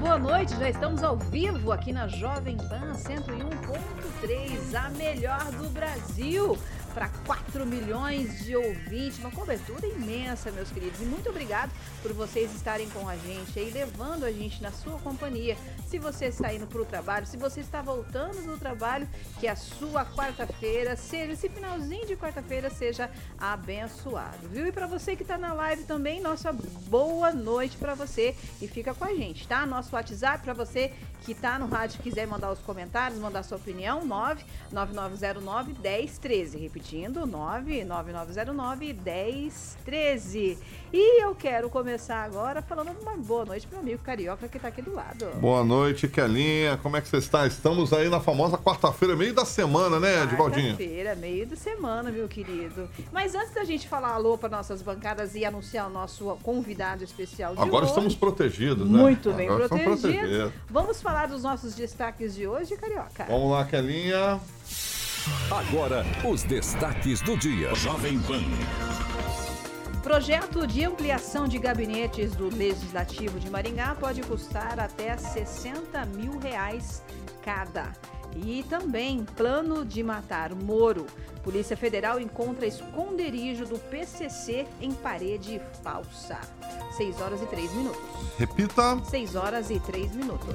Boa noite. Já estamos ao vivo aqui na Jovem Pan 101.3, a melhor do Brasil para 4 milhões de ouvintes, uma cobertura imensa, meus queridos. E muito obrigado por vocês estarem com a gente aí, levando a gente na sua companhia. Se você está indo para o trabalho, se você está voltando do trabalho, que a sua quarta-feira seja, esse finalzinho de quarta-feira seja abençoado, viu? E para você que está na live também, nossa boa noite para você e fica com a gente, tá? Nosso WhatsApp para você que está no rádio quiser mandar os comentários, mandar sua opinião, 99909 1013. Repetindo, 99909 1013. E eu quero começar agora falando uma boa noite para o amigo carioca que está aqui do lado. Boa noite, Kelinha. Como é que você está? Estamos aí na famosa quarta-feira, meio da semana, né, Edivaldinho? Quarta-feira, meio da semana, meu querido. Mas antes da gente falar alô para nossas bancadas e anunciar o nosso convidado especial de Agora hoje, estamos protegidos, né? Muito bem Agora protegidos. Vamos falar falar dos nossos destaques de hoje, Carioca? Vamos lá, Kelinha. Agora, os destaques do dia. Jovem Pan. Projeto de ampliação de gabinetes do Legislativo de Maringá pode custar até 60 mil reais cada. E também plano de matar Moro. Polícia Federal encontra esconderijo do PCC em parede falsa. 6 horas e 3 minutos. Repita. 6 horas e 3 minutos.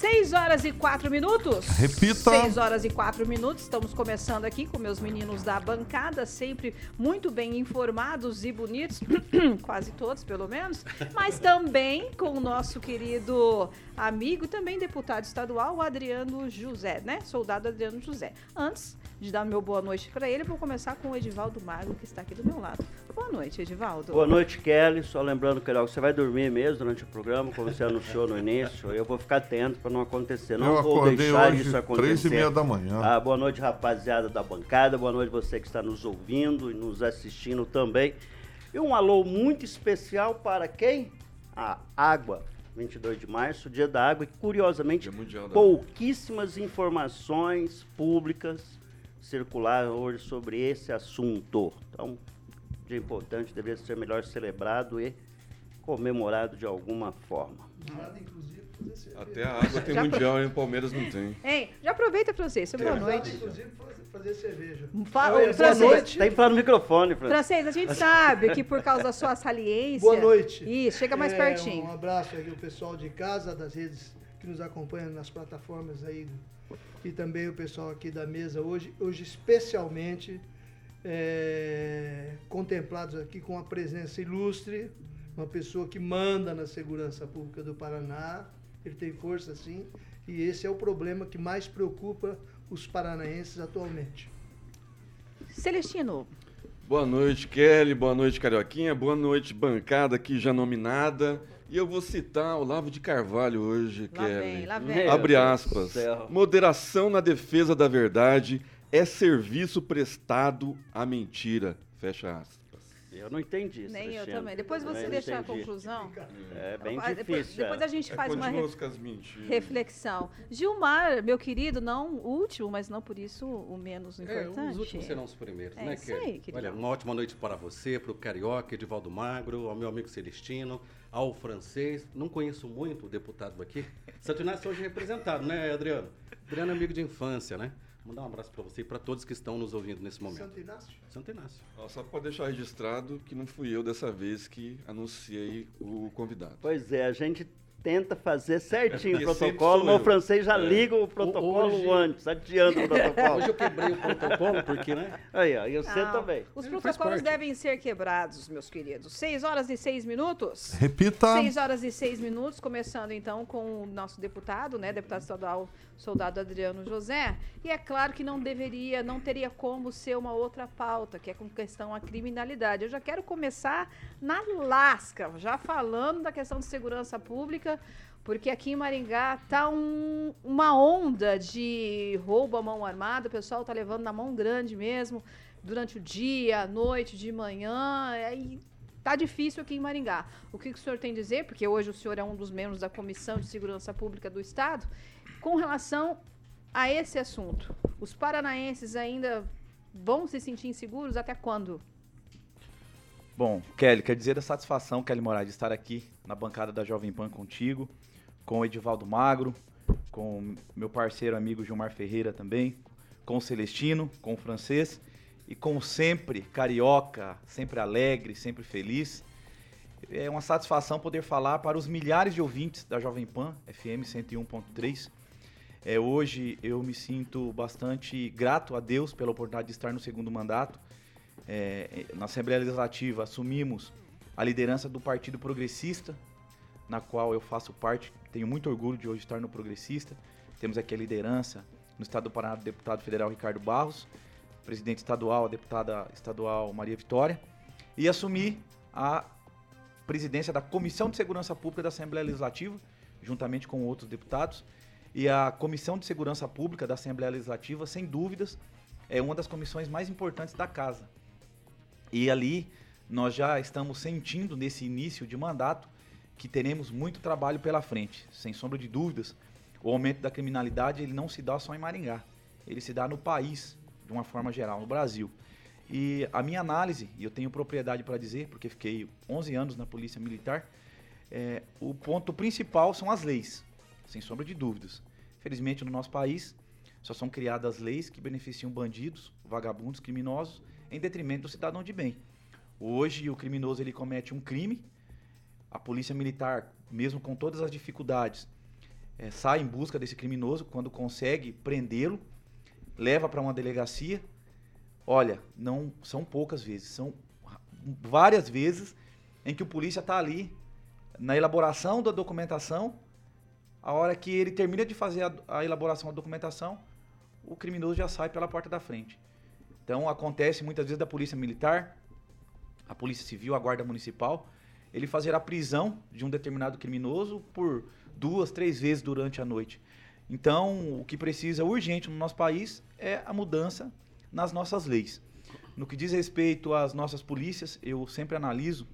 6 horas e 4 minutos. Repita. 6 horas e 4 minutos. Estamos começando aqui com meus meninos da bancada, sempre muito bem informados e bonitos, quase todos, pelo menos. Mas também com o nosso querido amigo e também deputado estadual, o Adriano José, né? Soldado Adriano José. Antes de dar meu boa noite para ele, vou começar com o Edivaldo Magro, que está aqui do meu lado. Boa noite, Edivaldo. Boa noite, Kelly. Só lembrando que você vai dormir mesmo durante o programa, como você anunciou no início. Eu vou ficar atento para não acontecer. Não Eu vou deixar hoje, isso acontecer. Três e meia da manhã. Ah, boa noite, rapaziada da bancada. Boa noite você que está nos ouvindo e nos assistindo também. E um alô muito especial para quem? A água. 22 de março, dia da água, e curiosamente, pouquíssimas informações públicas circularam hoje sobre esse assunto. Então, dia importante, deveria ser melhor celebrado e comemorado de alguma forma. Nada, inclusive, Até a água tem mundial e o Palmeiras não tem. Ei, já aproveita, Francês. Boa noite. Inclusive, fazer cerveja. Fala, Oi, francês. boa noite. Tem que falar no microfone, Francês. Francês, a gente sabe que por causa da sua saliência. Boa noite. Isso, chega mais É, pertinho. Um abraço aqui ao pessoal de casa, das redes que nos acompanham nas plataformas aí. E também o pessoal aqui da mesa hoje, hoje especialmente é, contemplados aqui com a presença ilustre, uma pessoa que manda na segurança pública do Paraná. Ele tem força sim, e esse é o problema que mais preocupa os paranaenses atualmente. Celestino, Boa noite, Kelly. Boa noite, Carioquinha. Boa noite, bancada aqui já nominada. E eu vou citar Olavo de Carvalho hoje, Lá Kelly. vem, lá vem. Meu Abre aspas. Moderação na defesa da verdade é serviço prestado à mentira. Fecha aspas. Eu não entendi isso. nem eu Cristiano. também. Depois você Eu deixa a entendi. conclusão. É bem Ah, difícil. Depois, depois é. a gente É, faz uma re- reflexão. Gilmar, meu querido, não o último, mas não por isso o menos É, importante. os últimos serão os primeiros, É né, isso aí, querido. Olha, uma ótima noite para você, para o Carioca, Edivaldo Magro, ao meu amigo Celestino, ao francês. Não conheço muito o deputado aqui. Santo Inácio hoje é representado, né, Adriano? Adriano é amigo de infância, né? Mandar um abraço para você e para todos que estão nos ouvindo nesse momento. Santo Inácio? Santo Inácio. Ó, Só para deixar registrado que não fui eu dessa vez que anunciei o convidado. Pois é, a gente tenta fazer certinho o É, protocolo, mas o francês já É. liga o protocolo Hoje- antes, adianta o protocolo. Hoje eu quebrei o protocolo porque, né? Aí, ó, e você também. Os Ele protocolos devem ser quebrados, meus queridos. 6 horas e 6 minutos. Repita. 6 horas e 6 minutos, começando então com o nosso deputado, né, deputado estadual, soldado Adriano José. E é claro que não deveria, não teria como ser uma outra pauta, que é com questão à criminalidade. Eu já quero começar na lasca, já falando da questão de segurança pública, porque aqui em Maringá tá um- uma onda de roubo à mão armada, o pessoal tá levando na mão grande mesmo, durante o dia, à noite, de manhã, aí tá difícil aqui em Maringá. O que, que o senhor tem a dizer, porque hoje o senhor é um dos membros da Comissão de Segurança Pública do Estado, com relação a esse assunto? Os paranaenses ainda vão se sentir inseguros até quando? Bom, Kelly, quer dizer da satisfação, Kelly Moraes, de estar aqui na bancada da Jovem Pan contigo, com o Edivaldo Magro, com meu parceiro amigo Gilmar Ferreira também, com o Celestino, com o francês e com sempre carioca, sempre alegre, sempre feliz. É uma satisfação poder falar para os milhares de ouvintes da Jovem Pan FM 101.3. É, hoje eu me sinto bastante grato a Deus pela oportunidade de estar no segundo mandato. É, na Assembleia Legislativa assumimos a liderança do Partido Progressista, na qual eu faço parte. Tenho muito orgulho de hoje estar no Progressista. Temos aqui a liderança no estado do Paraná do deputado federal Ricardo Barros, presidente estadual, a deputada estadual Maria Vitória, e assumi a presidência da Comissão de Segurança Pública da Assembleia Legislativa, juntamente com outros deputados. E a Comissão de Segurança Pública da Assembleia Legislativa, sem dúvidas, é uma das comissões mais importantes da casa. E ali nós já estamos sentindo nesse início de mandato que teremos muito trabalho pela frente. Sem sombra de dúvidas, o aumento da criminalidade ele não se dá só em Maringá, ele se dá no país, de uma forma geral, no Brasil. E a minha análise, e eu tenho propriedade para dizer, porque fiquei 11 anos na Polícia Militar, é, o ponto principal são as leis, sem sombra de dúvidas. Felizmente, no nosso país, só são criadas leis que beneficiam bandidos, vagabundos, criminosos, em detrimento do cidadão de bem. Hoje, o criminoso ele comete um crime, a polícia militar, mesmo com todas as dificuldades, eh, sai em busca desse criminoso, quando consegue prendê-lo, leva para uma delegacia. Olha, não são poucas vezes, são várias vezes em que o polícia está ali na elaboração da documentação. A hora que ele termina de fazer a, a elaboração da documentação, o criminoso já sai pela porta da frente. Então acontece muitas vezes da polícia militar, a polícia civil, a guarda municipal, ele fazer a prisão de um determinado criminoso por duas, três vezes durante a noite. Então, o que precisa urgente no nosso país é a mudança nas nossas leis. No que diz respeito às nossas polícias, eu sempre analiso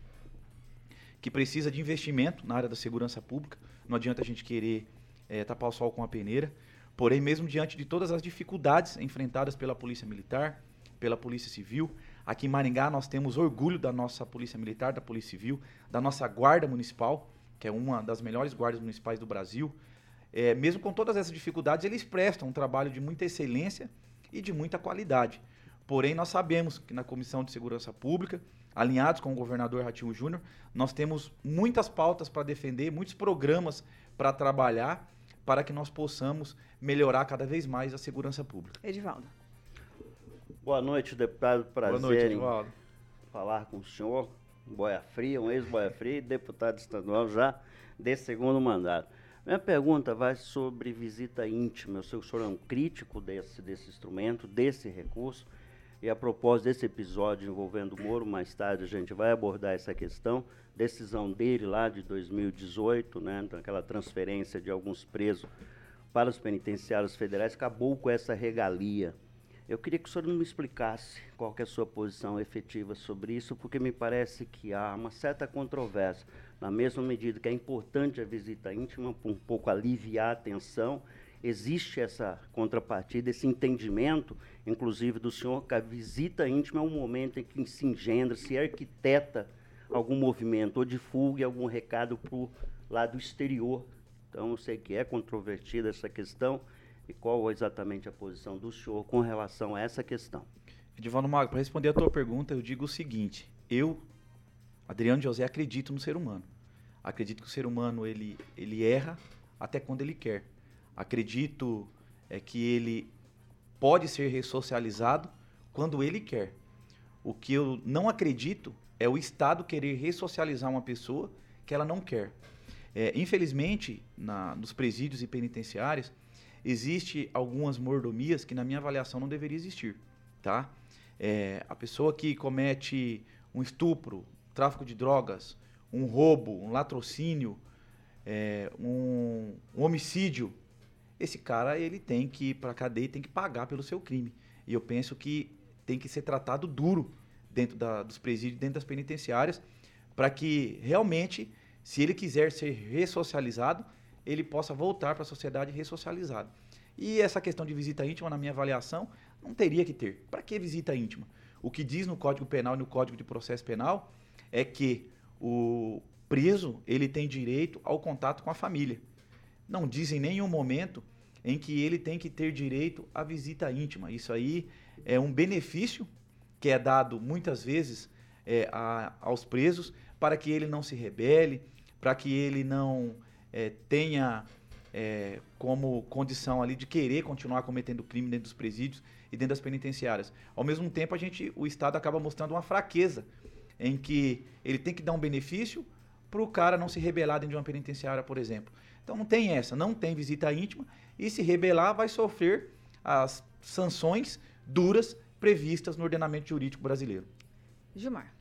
que precisa de investimento na área da segurança pública. Não adianta a gente querer eh, tapar o sol com a peneira. Porém, mesmo diante de todas as dificuldades enfrentadas pela Polícia Militar, pela Polícia Civil, aqui em Maringá nós temos orgulho da nossa Polícia Militar, da Polícia Civil, da nossa Guarda Municipal, que é uma das melhores guardas municipais do Brasil. É, mesmo com todas essas dificuldades, eles prestam um trabalho de muita excelência e de muita qualidade. Porém, nós sabemos que na Comissão de Segurança Pública, alinhados com o governador Ratinho Júnior, nós temos muitas pautas para defender, muitos programas para trabalhar, para que nós possamos melhorar cada vez mais a segurança pública. Edivaldo. Boa noite, deputado. Prazer Boa noite, Edivaldo. falar com o senhor. Boia Fria, um ex-Boia Fria e deputado estadual já de segundo mandato. Minha pergunta vai sobre visita íntima. Eu sei que o senhor é um crítico desse, desse instrumento, desse recurso. E a propósito desse episódio envolvendo o Moro, mais tarde a gente vai abordar essa questão. Decisão dele lá de 2018, né, então aquela transferência de alguns presos para os penitenciários federais, acabou com essa regalia. Eu queria que o senhor me explicasse qual é a sua posição efetiva sobre isso, porque me parece que há uma certa controvérsia. Na mesma medida que é importante a visita íntima, para um pouco aliviar a tensão, existe essa contrapartida, esse entendimento, inclusive do senhor, que a visita íntima é um momento em que se engendra, se arquiteta algum movimento, ou divulgue algum recado para o lado exterior. Então, eu sei que é controvertida essa questão, E qual exatamente a posição do senhor com relação a essa questão? Edivaldo Mago, para responder a tua pergunta, eu digo o seguinte: eu, Adriano José, acredito no ser humano. Acredito que o ser humano ele, ele erra até quando ele quer. Acredito é, que ele pode ser ressocializado quando ele quer. O que eu não acredito é o Estado querer ressocializar uma pessoa que ela não quer. É, infelizmente, na, nos presídios e penitenciários, existe algumas mordomias que, na minha avaliação, não deveria existir. Tá? É, a pessoa que comete um estupro, tráfico de drogas, um roubo, um latrocínio, é, um, um, homicídio, esse cara ele tem que ir para cadeia e tem que pagar pelo seu crime. E eu penso que tem que ser tratado duro dentro da, dos presídios, dentro das penitenciárias, para que realmente, se ele quiser ser ressocializado, ele possa voltar para a sociedade ressocializado. E essa questão de visita íntima, na minha avaliação, não teria que ter. Para que visita íntima? O que diz no Código Penal e no Código de Processo Penal é que o preso ele tem direito ao contato com a família. Não diz em nenhum momento em que ele tem que ter direito à visita íntima. Isso aí é um benefício que é dado muitas vezes é, a, aos presos para que ele não se rebele, para que ele não é, tenha é, como condição ali de querer continuar cometendo crime dentro dos presídios e dentro das penitenciárias. Ao mesmo tempo, a gente, o Estado acaba mostrando uma fraqueza em que ele tem que dar um benefício para o cara não se rebelar dentro de uma penitenciária, por exemplo. Então não tem essa, não tem visita íntima e se rebelar vai sofrer as sanções duras previstas no ordenamento jurídico brasileiro. Gilmar.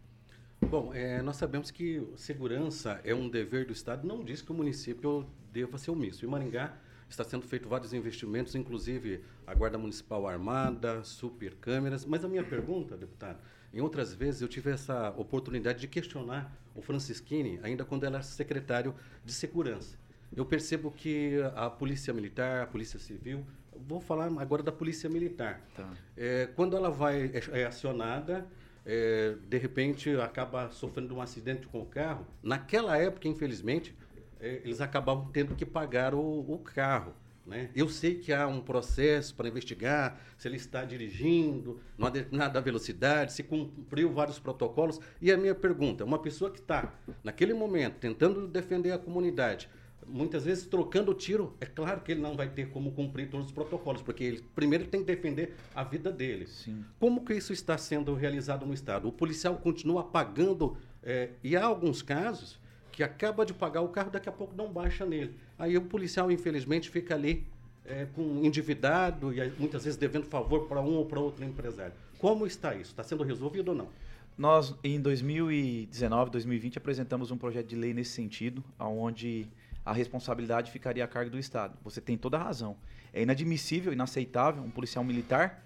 Bom, é, nós sabemos que segurança é um dever do Estado, não diz que o município deva ser omisso. Em Maringá está sendo feito vários investimentos, inclusive a Guarda Municipal Armada, super câmeras. Mas a minha pergunta, deputado, em outras vezes eu tive essa oportunidade de questionar o Francisquini, ainda quando ele era secretário de Segurança. Eu percebo que a Polícia Militar, a Polícia Civil, vou falar agora da Polícia Militar. Tá. É, quando ela vai é, é acionada, é, de repente acaba sofrendo um acidente com o carro. Naquela época, infelizmente, é, eles acabavam tendo que pagar o, o carro. Né? Eu sei que há um processo para investigar se ele está dirigindo numa determinada velocidade, se cumpriu vários protocolos. E a minha pergunta: uma pessoa que está, naquele momento, tentando defender a comunidade, muitas vezes trocando tiro, é claro que ele não vai ter como cumprir todos os protocolos, porque ele primeiro tem que defender a vida dele. Sim. Como que isso está sendo realizado no Estado? O policial continua pagando, é, e há alguns casos que acaba de pagar o carro, daqui a pouco não baixa nele. Aí o policial, infelizmente, fica ali é, com endividado e muitas vezes devendo favor para um ou para outro empresário. Como está isso? Está sendo resolvido ou não? Nós, em 2019, 2020, apresentamos um projeto de lei nesse sentido, onde a responsabilidade ficaria a cargo do Estado. Você tem toda a razão. É inadmissível, inaceitável um policial militar,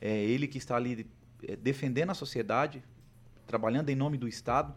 é, ele que está ali é, defendendo a sociedade, trabalhando em nome do Estado,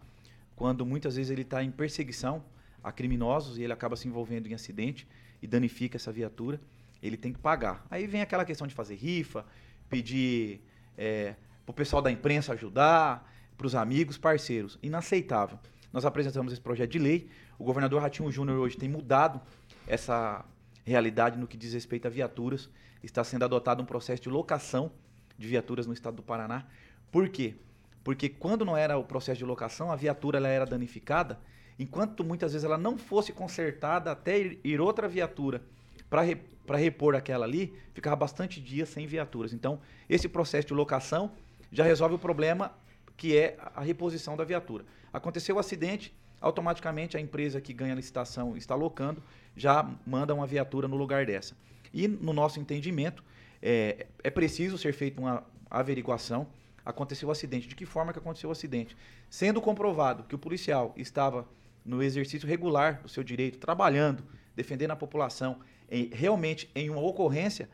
quando muitas vezes ele está em perseguição a criminosos e ele acaba se envolvendo em acidente e danifica essa viatura, ele tem que pagar. Aí vem aquela questão de fazer rifa, pedir é, para o pessoal da imprensa ajudar, para os amigos, parceiros. Inaceitável. Nós apresentamos esse projeto de lei. O governador Ratinho Júnior hoje tem mudado essa realidade no que diz respeito a viaturas. Está sendo adotado um processo de locação de viaturas no estado do Paraná. Por quê? Porque quando não era o processo de locação, a viatura ela era danificada, enquanto muitas vezes ela não fosse consertada até ir outra viatura para re, repor aquela ali, ficava bastante dias sem viaturas. Então, esse processo de locação já resolve o problema que é a reposição da viatura. Aconteceu o acidente, automaticamente a empresa que ganha a licitação está locando, já manda uma viatura no lugar dessa. E no nosso entendimento, é, é preciso ser feita uma averiguação. Aconteceu o acidente. De que forma que aconteceu o acidente? Sendo comprovado que o policial estava no exercício regular do seu direito, trabalhando, defendendo a população, em, realmente em uma ocorrência,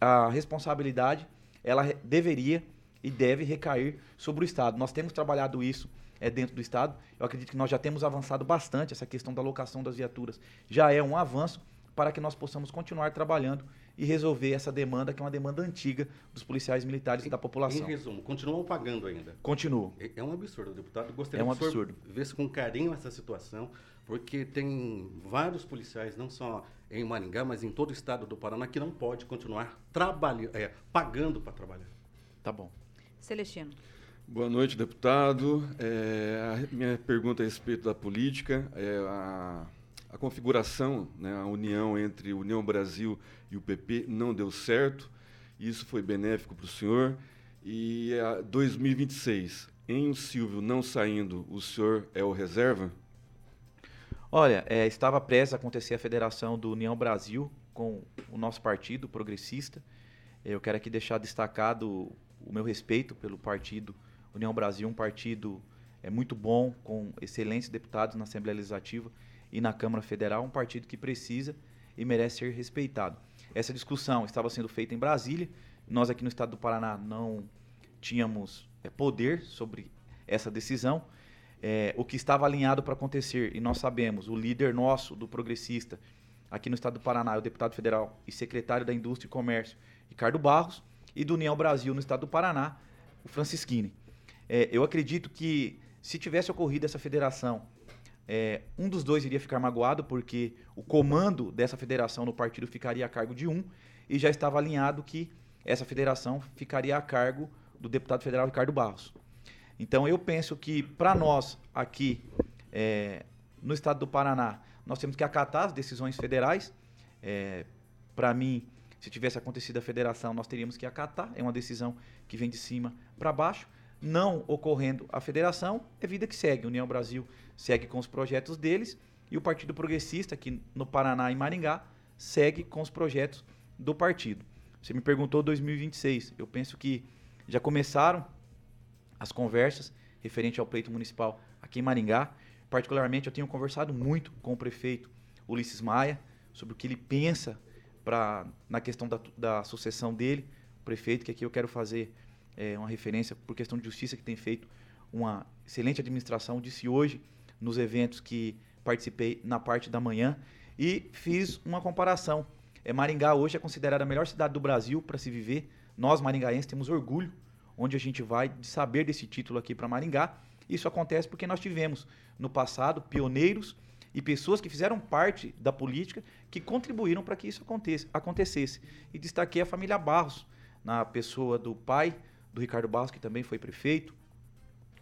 a responsabilidade ela deveria e deve recair sobre o Estado. Nós temos trabalhado isso é, dentro do Estado. Eu acredito que nós já temos avançado bastante essa questão da locação das viaturas. Já é um avanço para que nós possamos continuar trabalhando e resolver essa demanda, que é uma demanda antiga dos policiais militares e da população. Em resumo, continuam pagando ainda. Continuo. É, é um absurdo, deputado. Gostaria É um que absurdo. visse com carinho essa situação, porque tem vários policiais, não só em Maringá, mas em todo o estado do Paraná, que não pode continuar trabalhando, é, pagando para trabalhar. Tá bom. Celestino. Boa noite, deputado. É, a minha pergunta a respeito da política é a, a configuração, né, a união entre União Brasil e o PP não deu certo. Isso foi benéfico para o senhor. E a 2026, em o Silvio não saindo, o senhor é o reserva? Olha, é, estava prestes a acontecer a federação do União Brasil com o nosso partido progressista. Eu quero aqui deixar destacado o meu respeito pelo partido União Brasil, um partido é muito bom, com excelentes deputados na Assembleia Legislativa e na Câmara Federal, um partido que precisa e merece ser respeitado. Essa discussão estava sendo feita em Brasília, nós aqui no estado do Paraná não tínhamos é, poder sobre essa decisão. É, o que estava alinhado para acontecer, e nós sabemos, o líder nosso do progressista aqui no estado do Paraná é o deputado federal e secretário da Indústria e Comércio, Ricardo Barros, e do União Brasil no estado do Paraná, o Francisquini. É, eu acredito que se tivesse ocorrido essa federação, é, um dos dois iria ficar magoado, porque o comando dessa federação no partido ficaria a cargo de um, e já estava alinhado que essa federação ficaria a cargo do deputado federal Ricardo Barros. Então eu penso que para nós aqui é, no estado do Paraná, nós temos que acatar as decisões federais. É, para mim, se tivesse acontecido a federação, nós teríamos que acatar. É uma decisão que vem de cima para baixo. Não ocorrendo a federação, é vida que segue. União Brasil segue com os projetos deles e o Partido Progressista, aqui no Paraná e Maringá, segue com os projetos do partido. Você me perguntou 2026. Eu penso que já começaram as conversas referente ao pleito municipal aqui em Maringá. Particularmente, eu tenho conversado muito com o prefeito Ulisses Maia sobre o que ele pensa pra, na questão da, da sucessão dele. O prefeito, que aqui eu quero fazer é, uma referência por questão de justiça, que tem feito uma excelente administração, disse hoje nos eventos que participei na parte da manhã e fiz uma comparação. É, Maringá hoje é considerada a melhor cidade do Brasil para se viver. Nós, maringaenses, temos orgulho onde a gente vai de saber desse título aqui para Maringá. Isso acontece porque nós tivemos no passado pioneiros e pessoas que fizeram parte da política que contribuíram para que isso acontecesse. E destaquei a família Barros, na pessoa do pai do Ricardo Barros, que também foi prefeito,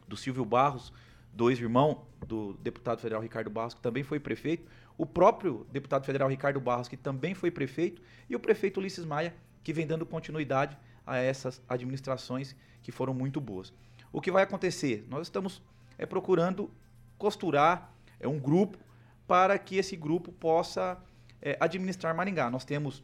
do Silvio Barros, dois irmãos do deputado federal Ricardo Barros, que também foi prefeito, o próprio deputado federal Ricardo Barros, que também foi prefeito, e o prefeito Ulisses Maia, que vem dando continuidade a essas administrações que foram muito boas. O que vai acontecer? Nós estamos é, procurando costurar é, um grupo para que esse grupo possa é, administrar Maringá. Nós temos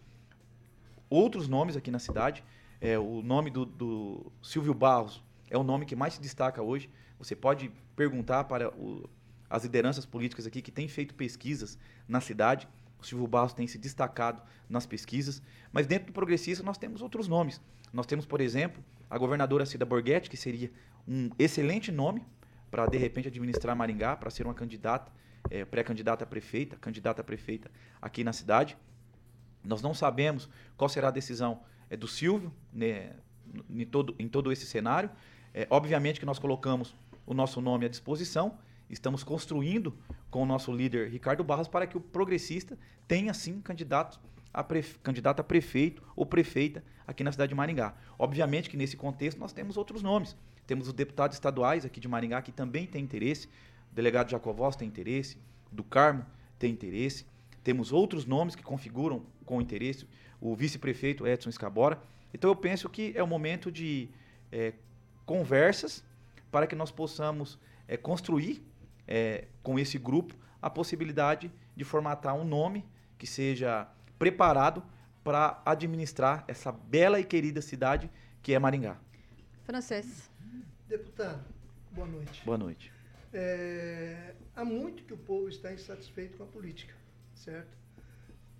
outros nomes aqui na cidade. É, o nome do, do, Silvio Barros é o nome que mais se destaca hoje. Você pode perguntar para o, as lideranças políticas aqui que têm feito pesquisas na cidade. O Silvio Barros tem se destacado nas pesquisas. Mas dentro do progressista nós temos outros nomes. Nós temos, por exemplo, a governadora Cida Borghetti, que seria um excelente nome para, de repente, administrar Maringá, para ser uma candidata, é, pré-candidata a prefeita, candidata a prefeita aqui na cidade. Nós não sabemos qual será a decisão é, do Silvio né, em, todo, em todo esse cenário. É, obviamente que nós colocamos o nosso nome à disposição, estamos construindo com o nosso líder Ricardo Barros para que o progressista tenha, sim, candidatos a pref... candidato a prefeito ou prefeita aqui na cidade de Maringá. Obviamente que nesse contexto nós temos outros nomes. Temos os deputados estaduais aqui de Maringá que também têm interesse. O delegado Jacovós tem interesse, do Carmo tem interesse. Temos outros nomes que configuram com interesse, o vice-prefeito Edson Escabora. Então eu penso que é o momento de é, conversas para que nós possamos é, construir é, com esse grupo a possibilidade de formatar um nome que seja preparado para administrar essa bela e querida cidade que é Maringá. Francês. Deputado, boa noite. Boa noite. É, há muito que o povo está insatisfeito com a política, certo?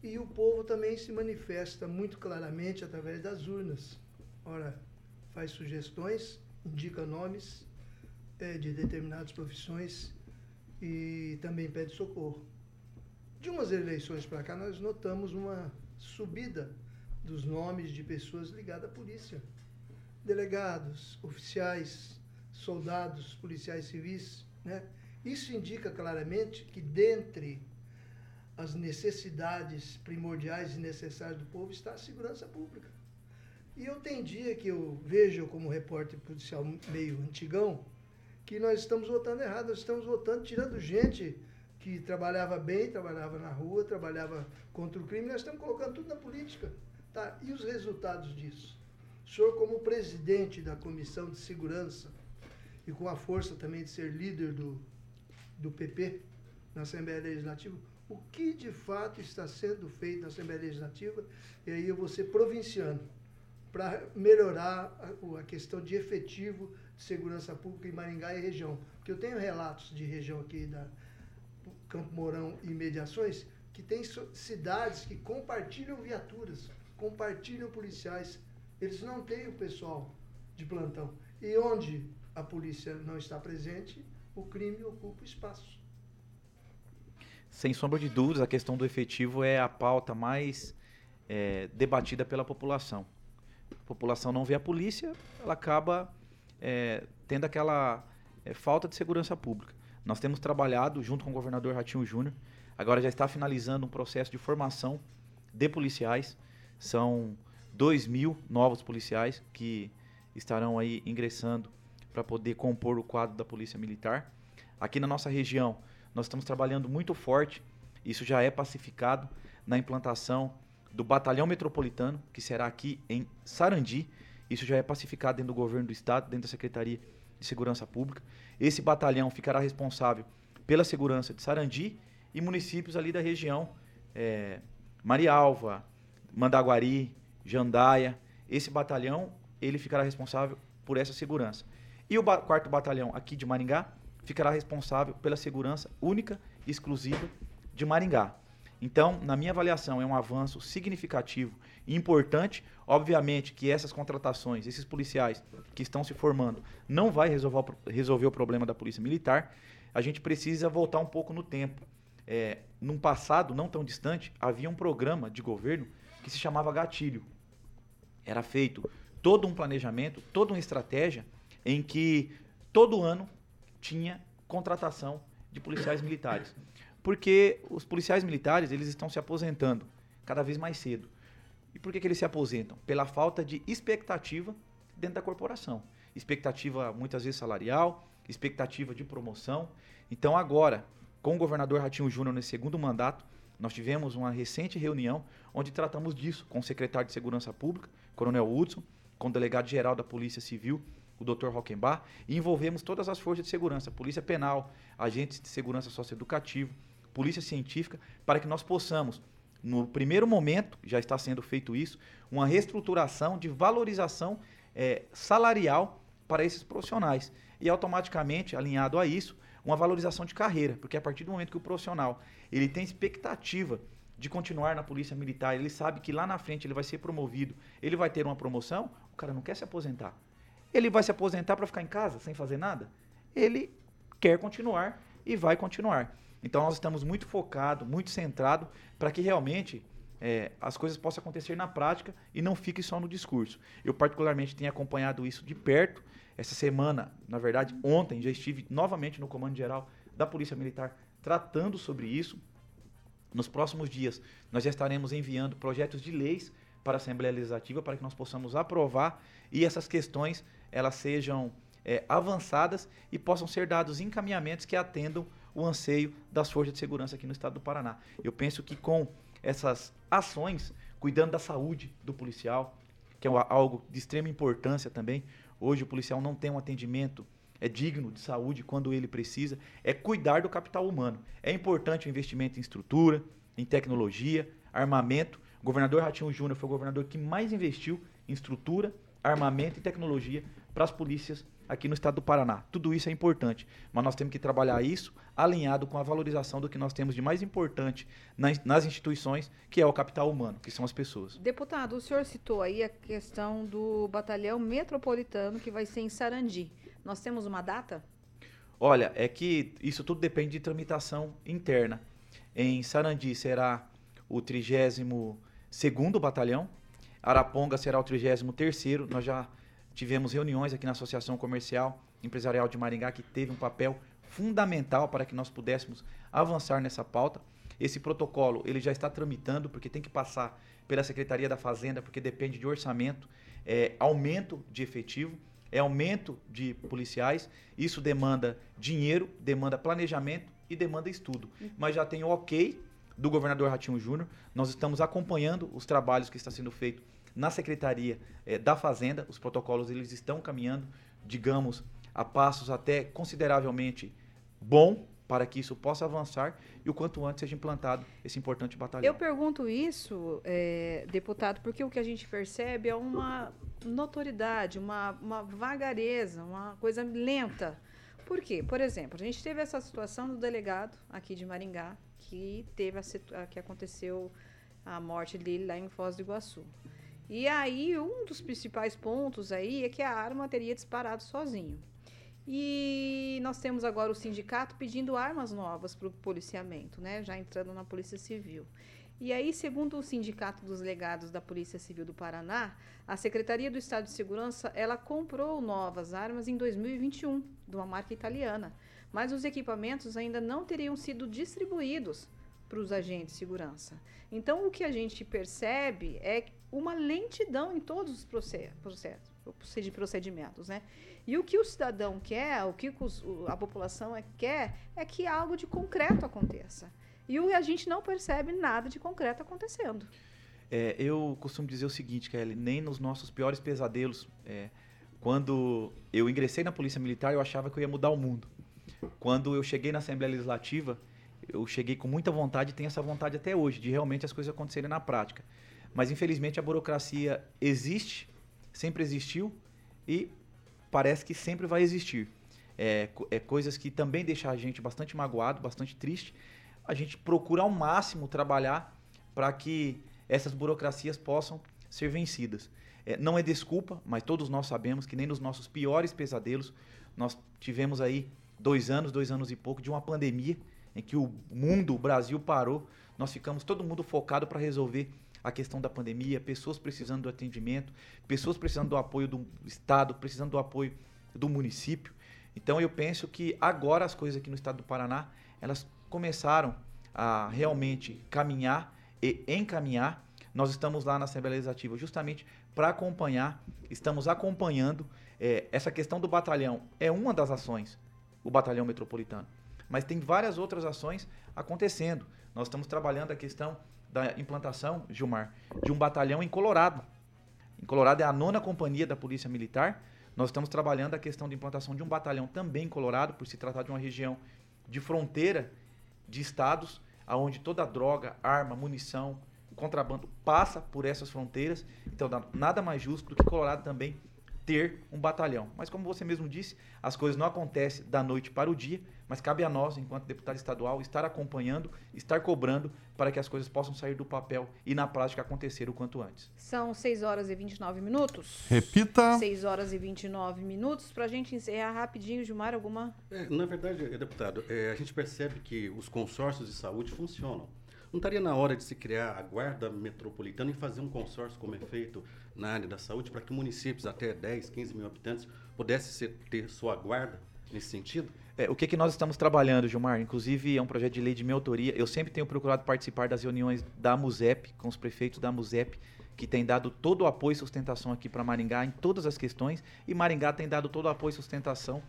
E o povo também se manifesta muito claramente através das urnas. Ora, faz sugestões, indica nomes é, de determinadas profissões e também pede socorro. De umas eleições para cá, nós notamos uma subida dos nomes de pessoas ligadas à polícia. Delegados, oficiais, soldados, policiais civis. Né? Isso indica claramente que, dentre as necessidades primordiais e necessárias do povo, está a segurança pública. E eu tem dia que eu vejo como repórter policial meio antigão, que nós estamos votando errado, nós estamos votando tirando gente que trabalhava bem, trabalhava na rua, trabalhava contra o crime, nós estamos colocando tudo na política. Tá? E os resultados disso? O senhor, como presidente da Comissão de Segurança e com a força também de ser líder do, do PP na Assembleia Legislativa, o que de fato está sendo feito na Assembleia Legislativa? E aí eu vou ser provinciano para melhorar a, a, questão de efetivo de segurança pública em Maringá e região. Porque eu tenho relatos de região aqui da Campo Mourão e Mediações que tem cidades que compartilham viaturas, compartilham policiais. Eles não têm o pessoal de plantão. E onde a polícia não está presente, o crime ocupa espaço. Sem sombra de dúvidas, a questão do efetivo é a pauta mais é, debatida pela população a população não vê a polícia, ela acaba é, tendo aquela é, falta de segurança pública. Nós temos trabalhado junto com o governador Ratinho Júnior, agora já está finalizando um processo de formação de policiais. São 2 mil novos policiais que estarão aí ingressando para poder compor o quadro da Polícia Militar. Aqui na nossa região, nós estamos trabalhando muito forte, isso já é pacificado, na implantação do Batalhão Metropolitano, que será aqui em Sarandi. Isso já é pacificado dentro do governo do estado, dentro da Secretaria de Segurança Pública. Esse batalhão ficará responsável pela segurança de Sarandi e municípios ali da região, é, Marialva, Mandaguari, Jandaia. Esse batalhão ele ficará responsável por essa segurança. E o quarto batalhão aqui de Maringá ficará responsável pela segurança única e exclusiva de Maringá. Então, na minha avaliação, é um avanço significativo e importante. Obviamente que essas contratações, esses policiais que estão se formando, não vai resolver, resolver o problema da polícia militar. A gente precisa voltar um pouco no tempo. É, num passado não tão distante, havia um programa de governo que se chamava Gatilho. Era feito todo um planejamento, toda uma estratégia em que todo ano tinha contratação de policiais militares porque os policiais militares eles estão se aposentando cada vez mais cedo. E por que, que eles se aposentam? Pela falta de expectativa dentro da corporação. Expectativa muitas vezes salarial, expectativa de promoção. Então agora, com o governador Ratinho Júnior nesse segundo mandato, nós tivemos uma recente reunião onde tratamos disso com o secretário de Segurança Pública, Coronel Hudson, com o delegado-geral da Polícia Civil, o Dr. Rockenbach, e envolvemos todas as forças de segurança, Polícia Penal, agentes de segurança socioeducativo, polícia científica, para que nós possamos, no primeiro momento, já está sendo feito isso, uma reestruturação de valorização é, salarial para esses profissionais. E automaticamente, alinhado a isso, uma valorização de carreira, porque a partir do momento que o profissional ele tem expectativa de continuar na polícia militar, ele sabe que lá na frente ele vai ser promovido, ele vai ter uma promoção, o cara não quer se aposentar. Ele vai se aposentar para ficar em casa sem fazer nada? Ele quer continuar e vai continuar. Então nós estamos muito focados, muito centrados para que realmente é, as coisas possam acontecer na prática e não fique só no discurso. Eu particularmente tenho acompanhado isso de perto. Essa semana, na verdade, ontem já estive novamente no Comando Geral da Polícia Militar tratando sobre isso. Nos próximos dias, nós já estaremos enviando projetos de leis para a Assembleia Legislativa para que nós possamos aprovar e essas questões elas sejam é, avançadas e possam ser dados encaminhamentos que atendam o anseio das forças de segurança aqui no estado do Paraná. Eu penso que com essas ações, cuidando da saúde do policial, que é algo de extrema importância também, hoje o policial não tem um atendimento é digno de saúde quando ele precisa, é cuidar do capital humano. É importante o investimento em estrutura, em tecnologia, armamento. O governador Ratinho Júnior foi o governador que mais investiu em estrutura, armamento e tecnologia para as polícias aqui no estado do Paraná. Tudo isso é importante, mas nós temos que trabalhar isso alinhado com a valorização do que nós temos de mais importante nas, nas instituições, que é o capital humano, que são as pessoas. Deputado, o senhor citou aí a questão do batalhão metropolitano que vai ser em Sarandi. Nós temos uma data? Olha, é que isso tudo depende de tramitação interna. Em Sarandi será o 32º Batalhão. Araponga será o 33º. Nós já tivemos reuniões aqui na Associação Comercial Empresarial de Maringá que teve um papel fundamental para que nós pudéssemos avançar nessa pauta. Esse protocolo ele já está tramitando porque tem que passar pela Secretaria da Fazenda porque depende de orçamento, é, aumento de efetivo, é aumento de policiais. Isso demanda dinheiro, demanda planejamento e demanda estudo. Mas já tem o ok do governador Ratinho Júnior. Nós estamos acompanhando os trabalhos que está sendo feito na Secretaria eh, da Fazenda. Os protocolos eles estão caminhando, digamos, a passos até consideravelmente bom para que isso possa avançar e o quanto antes seja implantado esse importante batalhão. Eu pergunto isso, é, deputado, porque o que a gente percebe é uma notoriedade, uma, uma vagareza, uma coisa lenta. Por quê? Por exemplo, a gente teve essa situação do delegado aqui de Maringá, que teve a, que aconteceu a morte dele lá em Foz do Iguaçu. E aí, um dos principais pontos aí é que a arma teria disparado sozinho. E nós temos agora o sindicato pedindo armas novas para o policiamento, né? Já entrando na Polícia Civil. E aí, segundo o Sindicato dos Legados da Polícia Civil do Paraná, a Secretaria do Estado de Segurança, ela comprou novas armas em 2021, de uma marca italiana, mas os equipamentos ainda não teriam sido distribuídos para os agentes de segurança. Então, o que a gente percebe é uma lentidão em todos os processos, procedimentos, né? E o que o cidadão quer, o que a população é, quer, é que algo de concreto aconteça. E a gente não percebe nada de concreto acontecendo. É, eu costumo dizer o seguinte, Kelly, nem nos nossos piores pesadelos, é, quando eu ingressei na Polícia Militar, eu achava que eu ia mudar o mundo. Quando eu cheguei na Assembleia Legislativa, eu cheguei com muita vontade e tenho essa vontade até hoje, de realmente as coisas acontecerem na prática. Mas, infelizmente, a burocracia existe, sempre existiu e parece que sempre vai existir. É, é coisas que também deixam a gente bastante magoado, bastante triste. A gente procura ao máximo trabalhar para que essas burocracias possam ser vencidas. É, não é desculpa, mas todos nós sabemos que nem nos nossos piores pesadelos nós tivemos aí dois anos, dois anos e pouco de uma pandemia em que o mundo, o Brasil parou. Nós ficamos todo mundo focado para resolver a questão da pandemia, pessoas precisando do atendimento, pessoas precisando do apoio do Estado, precisando do apoio do município. Então eu penso que agora as coisas aqui no estado do Paraná, elas começaram a realmente caminhar e encaminhar. Nós estamos lá na Assembleia Legislativa justamente para acompanhar, estamos acompanhando é, essa questão do batalhão. É uma das ações, o batalhão metropolitano. Mas tem várias outras ações acontecendo. Nós estamos trabalhando a questão da implantação, Gilmar, de um batalhão em Colorado. Em Colorado é a nona companhia da Polícia Militar. Nós estamos trabalhando a questão de implantação de um batalhão também em Colorado, por se tratar de uma região de fronteira de estados, aonde toda droga, arma, munição, contrabando passa por essas fronteiras. Então, nada mais justo do que Colorado também ter um batalhão. Mas como você mesmo disse, as coisas não acontecem da noite para o dia, mas cabe a nós, enquanto deputado estadual, estar acompanhando, estar cobrando para que as coisas possam sair do papel e na prática acontecer o quanto antes. São 6 horas e 29 minutos. Repita. 6 horas e 29 minutos. Para a gente encerrar rapidinho, Gilmar, alguma... É, na verdade, deputado, é, a gente percebe que os consórcios de saúde funcionam. Não estaria na hora de se criar a guarda metropolitana e fazer um consórcio como é feito na área da saúde para que municípios até 10, 15 mil habitantes pudessem ter sua guarda nesse sentido? É, o que, que nós estamos trabalhando, Gilmar? Inclusive, é um projeto de lei de minha autoria. Eu sempre tenho procurado participar das reuniões da MUSEP, com os prefeitos da MUSEP, que tem dado todo o apoio e sustentação aqui para Maringá em todas as questões, e Maringá tem dado todo o apoio e sustentação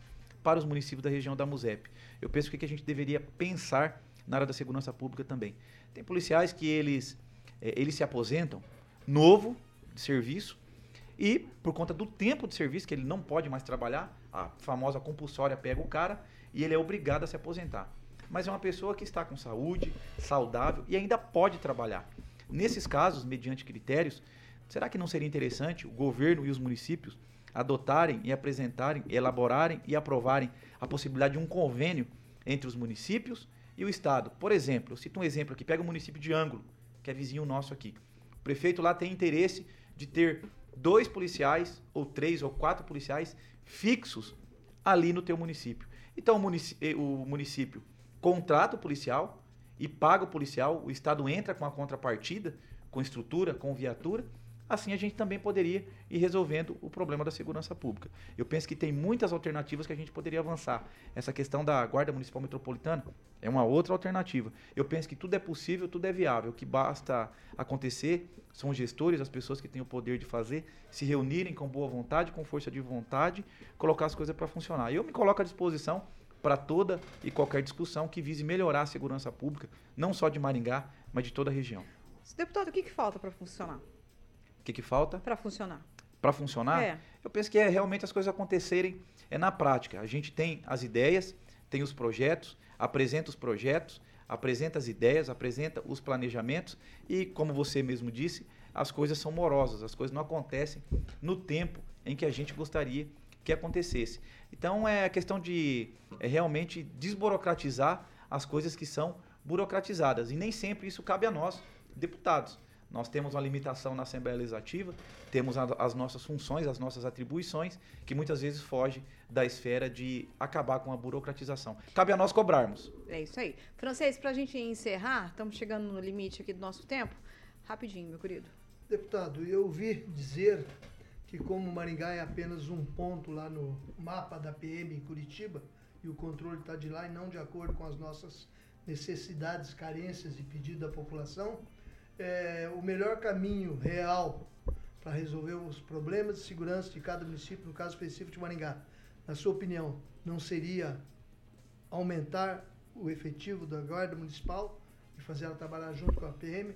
para os municípios da região da MUSEP. Eu penso que, que a gente deveria pensar na área da segurança pública também. Tem policiais que eles, é, eles se aposentam novo de serviço e por conta do tempo de serviço que ele não pode mais trabalhar, a famosa compulsória pega o cara e ele é obrigado a se aposentar. Mas é uma pessoa que está com saúde, saudável e ainda pode trabalhar. Nesses casos, mediante critérios, será que não seria interessante o governo e os municípios adotarem e apresentarem, elaborarem e aprovarem a possibilidade de um convênio entre os municípios e o Estado. Por exemplo, eu cito um exemplo aqui, pega o município de Ângulo, que é vizinho nosso aqui. O prefeito lá tem interesse de ter dois policiais, ou três ou quatro policiais fixos ali no teu município. Então o município, o município contrata o policial, e paga o policial, o Estado entra com a contrapartida, com estrutura, com viatura, assim a gente também poderia ir resolvendo o problema da segurança pública. Eu penso que tem muitas alternativas que a gente poderia avançar. Essa questão da Guarda Municipal Metropolitana é uma outra alternativa. Eu penso que tudo é possível, tudo é viável. O que basta acontecer são os gestores, as pessoas que têm o poder de fazer, se reunirem com boa vontade, com força de vontade, colocar as coisas para funcionar. Eu me coloco à disposição para toda e qualquer discussão que vise melhorar a segurança pública, não só de Maringá, mas de toda a região. Deputado, o que, que falta para funcionar? O que, que falta? Para funcionar. Para funcionar? É. Eu penso que é realmente as coisas acontecerem é na prática. A gente tem as ideias, tem os projetos, apresenta os projetos, apresenta as ideias, apresenta os planejamentos e, como você mesmo disse, as coisas são morosas, as coisas não acontecem no tempo em que a gente gostaria que acontecesse. Então é a questão de é, realmente desburocratizar as coisas que são burocratizadas e nem sempre isso cabe a nós, deputados. Nós temos uma limitação na Assembleia Legislativa, temos a, as nossas funções, as nossas atribuições, que muitas vezes foge da esfera de acabar com a burocratização. Cabe a nós cobrarmos. É isso aí. Francês, para a gente encerrar, estamos chegando no limite aqui do nosso tempo. Rapidinho, meu querido. Deputado, eu ouvi dizer que como Maringá é apenas um ponto lá no mapa da PM em Curitiba, e o controle está de lá e não de acordo com as nossas necessidades, carências e pedido da população, é, o melhor caminho real para resolver os problemas de segurança de cada município, no caso específico de Maringá, na sua opinião, não seria aumentar o efetivo da Guarda Municipal e fazer ela trabalhar junto com a PM?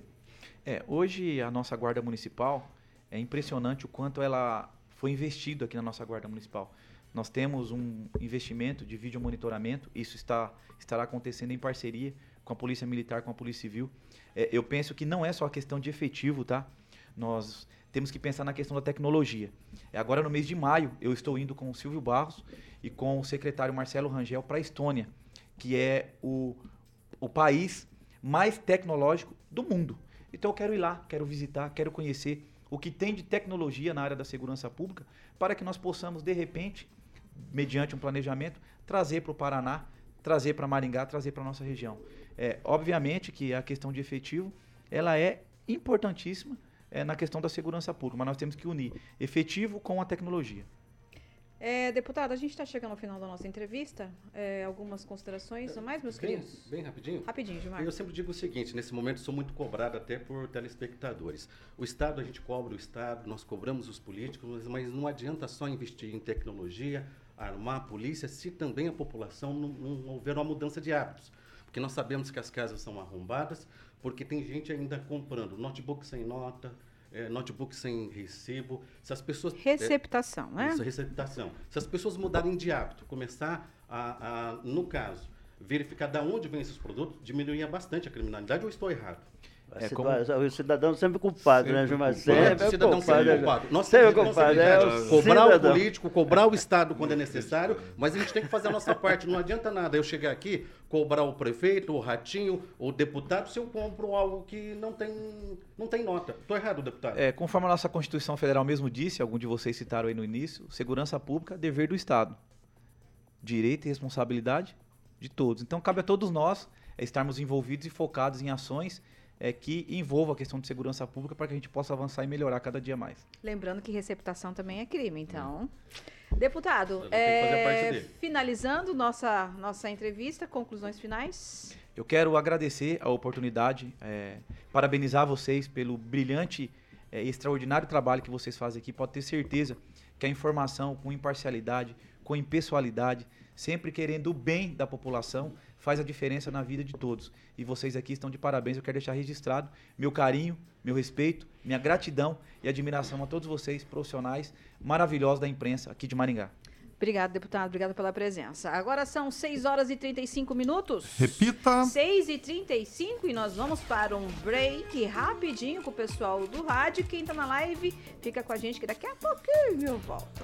É, hoje a nossa Guarda Municipal, é impressionante o quanto ela foi investido aqui na nossa Guarda Municipal. Nós temos um investimento de vídeo monitoramento, isso está, estará acontecendo em parceria com a Polícia Militar, com a Polícia Civil. É, eu penso que não é só a questão de efetivo, tá? Nós temos que pensar na questão da tecnologia. É, agora, no mês de maio, eu estou indo com o Silvio Barros e com o secretário Marcelo Rangel para a Estônia, que é o, o país mais tecnológico do mundo. Então, eu quero ir lá, quero visitar, quero conhecer o que tem de tecnologia na área da segurança pública, para que nós possamos, de repente, mediante um planejamento, trazer para o Paraná, trazer para Maringá, trazer para a nossa região. É, obviamente que a questão de efetivo, ela é importantíssima é, na questão da segurança pública, mas nós temos que unir efetivo com a tecnologia. É, deputado, a gente está chegando ao final da nossa entrevista. É, algumas considerações a mais, meus bem, queridos? Bem rapidinho. Rapidinho, Gilmar. Eu sempre digo o seguinte, nesse momento sou muito cobrado até por telespectadores. O Estado, a gente cobra o Estado, nós cobramos os políticos, mas não adianta só investir em tecnologia, armar a polícia, se também a população não, não houver uma mudança de hábitos. Porque nós sabemos que as casas são arrombadas, porque tem gente ainda comprando notebook sem nota, é, notebook sem recibo. Se as pessoas receptação, é, né? Isso, receptação. Se as pessoas mudarem de hábito, começar a, a, no caso, verificar de onde vêm esses produtos, diminuiria bastante a criminalidade. Ou estou errado? É como... O cidadão sempre culpado, sempre né, Gilmar? Sempre, é cidadão culpado. sempre culpado. Nós sempre culpado. É o cobrar cidadão. o político, cobrar o Estado quando é necessário, mas a gente tem que fazer a nossa parte. Não adianta nada eu chegar aqui, cobrar o prefeito, o ratinho, o deputado, se eu compro algo que não tem, não tem nota. Estou errado, deputado? É, conforme a nossa Constituição Federal mesmo disse, algum de vocês citaram aí no início, segurança pública, dever do Estado. Direito e responsabilidade de todos. Então, cabe a todos nós é, estarmos envolvidos e focados em ações é, que envolva a questão de segurança pública para que a gente possa avançar e melhorar cada dia mais. Lembrando que receptação também é crime, então. Deputado, é, finalizando nossa, nossa entrevista, conclusões finais. Eu quero agradecer a oportunidade, é, parabenizar vocês pelo brilhante é, e extraordinário trabalho que vocês fazem aqui. Pode ter certeza que a informação com imparcialidade, com impessoalidade, sempre querendo o bem da população, faz a diferença na vida de todos. E vocês aqui estão de parabéns. Eu quero deixar registrado meu carinho, meu respeito, minha gratidão e admiração a todos vocês, profissionais maravilhosos da imprensa aqui de Maringá. Obrigado, deputado. Obrigado pela presença. Agora são 6 horas e 35 minutos. Repita. 6 e 35 e nós vamos para um break rapidinho com o pessoal do rádio. Quem tá na live, fica com a gente que daqui a pouquinho eu volto.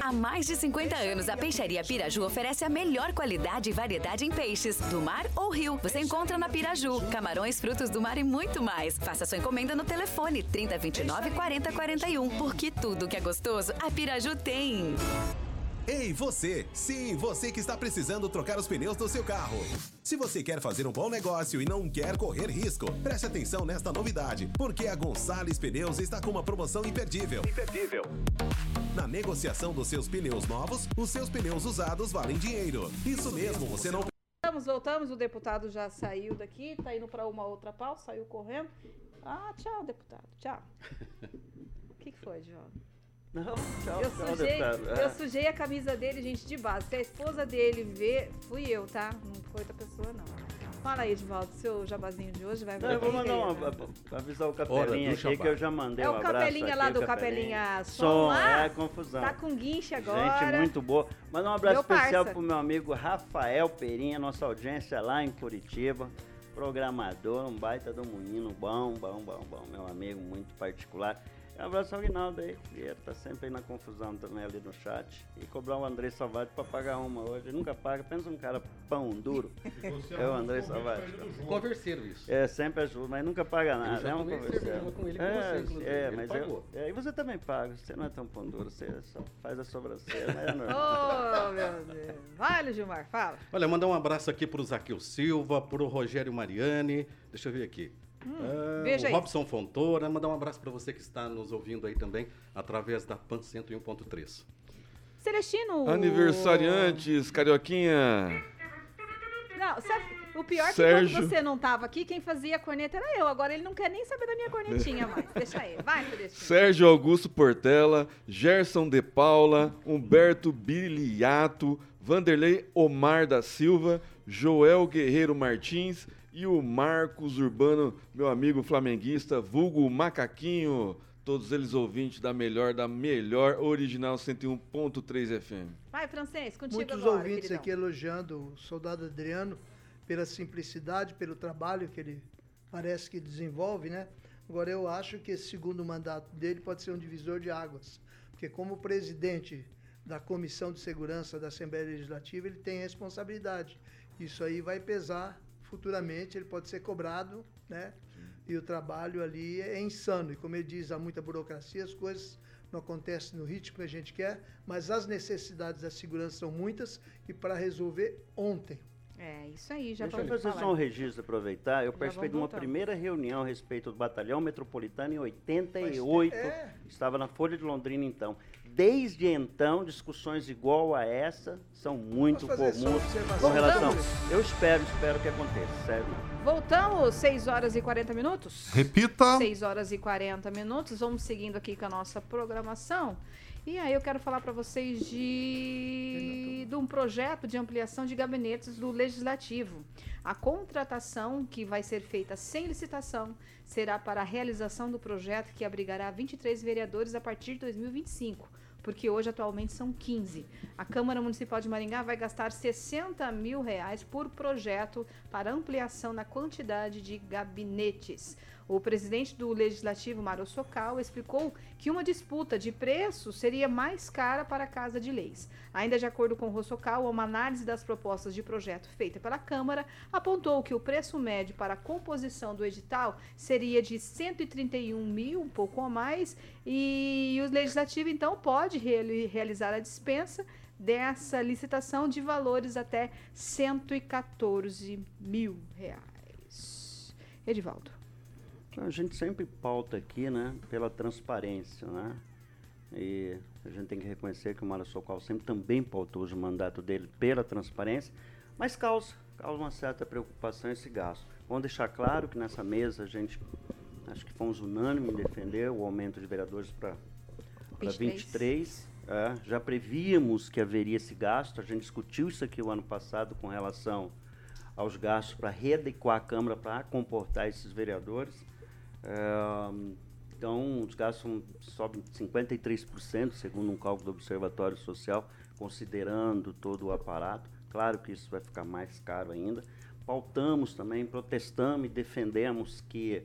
Há mais de 50 anos, a Peixaria Piraju oferece a melhor qualidade e variedade em peixes, do mar ou rio. Você encontra na Piraju, camarões, frutos do mar e muito mais. Faça sua encomenda no telefone 3029 4041, porque tudo que é gostoso, a Piraju tem. Ei, você! Sim, você que está precisando trocar os pneus do seu carro. Se você quer fazer um bom negócio e não quer correr risco, preste atenção nesta novidade, porque a Gonçalves Pneus está com uma promoção imperdível. Imperdível. Na negociação dos seus pneus novos, os seus pneus usados valem dinheiro. Isso mesmo, você não Voltamos, voltamos. O deputado já saiu daqui, tá indo para uma outra pauta, saiu correndo. Ah, tchau, deputado. Tchau. O que, que foi, João? Não, tchau, Eu tchau, sujei, deputado. eu É. sujei a camisa dele, gente, de base. Se a esposa dele vê, fui eu, tá? Não foi outra pessoa, não. Fala aí, Edvaldo, seu jabazinho de hoje vai Não, eu vou mandar uma, avisar o Capelinha aqui que eu já mandei É um o abraço Capelinha lá aqui, do o Capelinha Som Som, lá? é confusão. Tá com guinche agora. Gente muito boa. Mandar um abraço Meu especial parça. pro meu amigo Rafael Perinha, nossa audiência lá em Curitiba. Programador, um baita do menino, bom, bom, bom, bom. Meu amigo muito particular. Abraço ao Guinaldo aí, Vieira, tá sempre aí na confusão também ali no chat. E cobrar o André Salvati pra pagar uma hoje. Ele nunca paga, pensa um cara pão duro. É o André Salvati. Converseiro isso. É, sempre ajuda, mas nunca paga nada. já é um converseiro. com ele, com é, você, inclusive. É, Ele mas pagou. eu, é, e você também paga. Você não é tão pão duro, você só faz a sobrancelha, mas é normal. Oh, meu Deus. Vale, Gilmar, fala. Olha, mandar um abraço aqui pro Zaqueu Silva, pro Rogério Mariani. Deixa eu ver aqui. Ah, veja o aí. Robson Fontoura, mandar um abraço para você que está nos ouvindo aí também através da PAN 101.3. Celestino. Aniversariantes, Carioquinha. Não, sabe, o pior é que Sérgio. quando você não tava aqui, quem fazia a corneta era eu. Agora ele não quer nem saber da minha cornetinha mais. Deixa ele. Vai, Celestino. Sérgio Augusto Portela, Gerson De Paula, Humberto Biliato, Vanderlei Omar da Silva, Joel Guerreiro Martins e o Marcos Urbano, meu amigo flamenguista, vulgo Macaquinho. Todos eles ouvintes da melhor, da melhor original 101.3 FM. Vai, francês, contigo Muitos agora, ouvintes queridão. aqui elogiando o soldado Adriano pela simplicidade, pelo trabalho que ele parece que desenvolve, né? Agora eu acho que esse segundo mandato dele pode ser um divisor de águas, porque como presidente da Comissão de Segurança da Assembleia Legislativa, ele tem responsabilidade. Isso aí vai pesar futuramente, ele pode ser cobrado, né? E o trabalho ali é insano. E como ele diz, há muita burocracia, as coisas não acontecem no ritmo que a gente quer, mas as necessidades da segurança são muitas e para resolver ontem. É, isso aí, já Deixa eu vamos fazer falar. só um registro, aproveitar. Eu Já participei de uma voltar. primeira reunião a respeito do Batalhão Metropolitano em 88. é. Estava na Folha de Londrina, então. Desde então, discussões igual a essa são muito comuns com relação. Eu espero, espero que aconteça, sério. Voltamos, 6 horas e 40 minutos? Repita. 6 horas e 40 minutos. Vamos seguindo aqui com a nossa programação. E aí eu quero falar para vocês de, de um projeto de ampliação de gabinetes do Legislativo. A contratação que vai ser feita sem licitação será para a realização do projeto que abrigará 23 vereadores a partir de 2025 porque hoje atualmente são 15. A Câmara Municipal de Maringá vai gastar 60 mil reais por projeto para ampliação na quantidade de gabinetes. O presidente do Legislativo, Mário Socal, explicou que uma disputa de preço seria mais cara para a Casa de Leis. Ainda de acordo com o Rossocal, uma análise das propostas de projeto feita pela Câmara apontou que o preço médio para a composição do edital seria de 131 mil, um pouco a mais, e o Legislativo, então, pode reali- realizar a dispensa dessa licitação de valores até 114 mil reais. Edivaldo. A gente sempre pauta aqui, né, pela transparência, né? E a gente tem que reconhecer que o Mário Socal sempre também pautou o mandato dele pela transparência, mas causa, causa uma certa preocupação esse gasto. Vamos deixar claro que nessa mesa a gente, acho que fomos unânimes em defender o aumento de vereadores para 23. 23. é, já prevíamos que haveria esse gasto, a gente discutiu isso aqui o ano passado com relação aos gastos para readequar a Câmara para comportar esses vereadores. Então, os gastos sobem 53%, segundo um cálculo do Observatório Social, considerando todo o aparato. Claro que isso vai ficar mais caro ainda. Pautamos também, protestamos e defendemos que,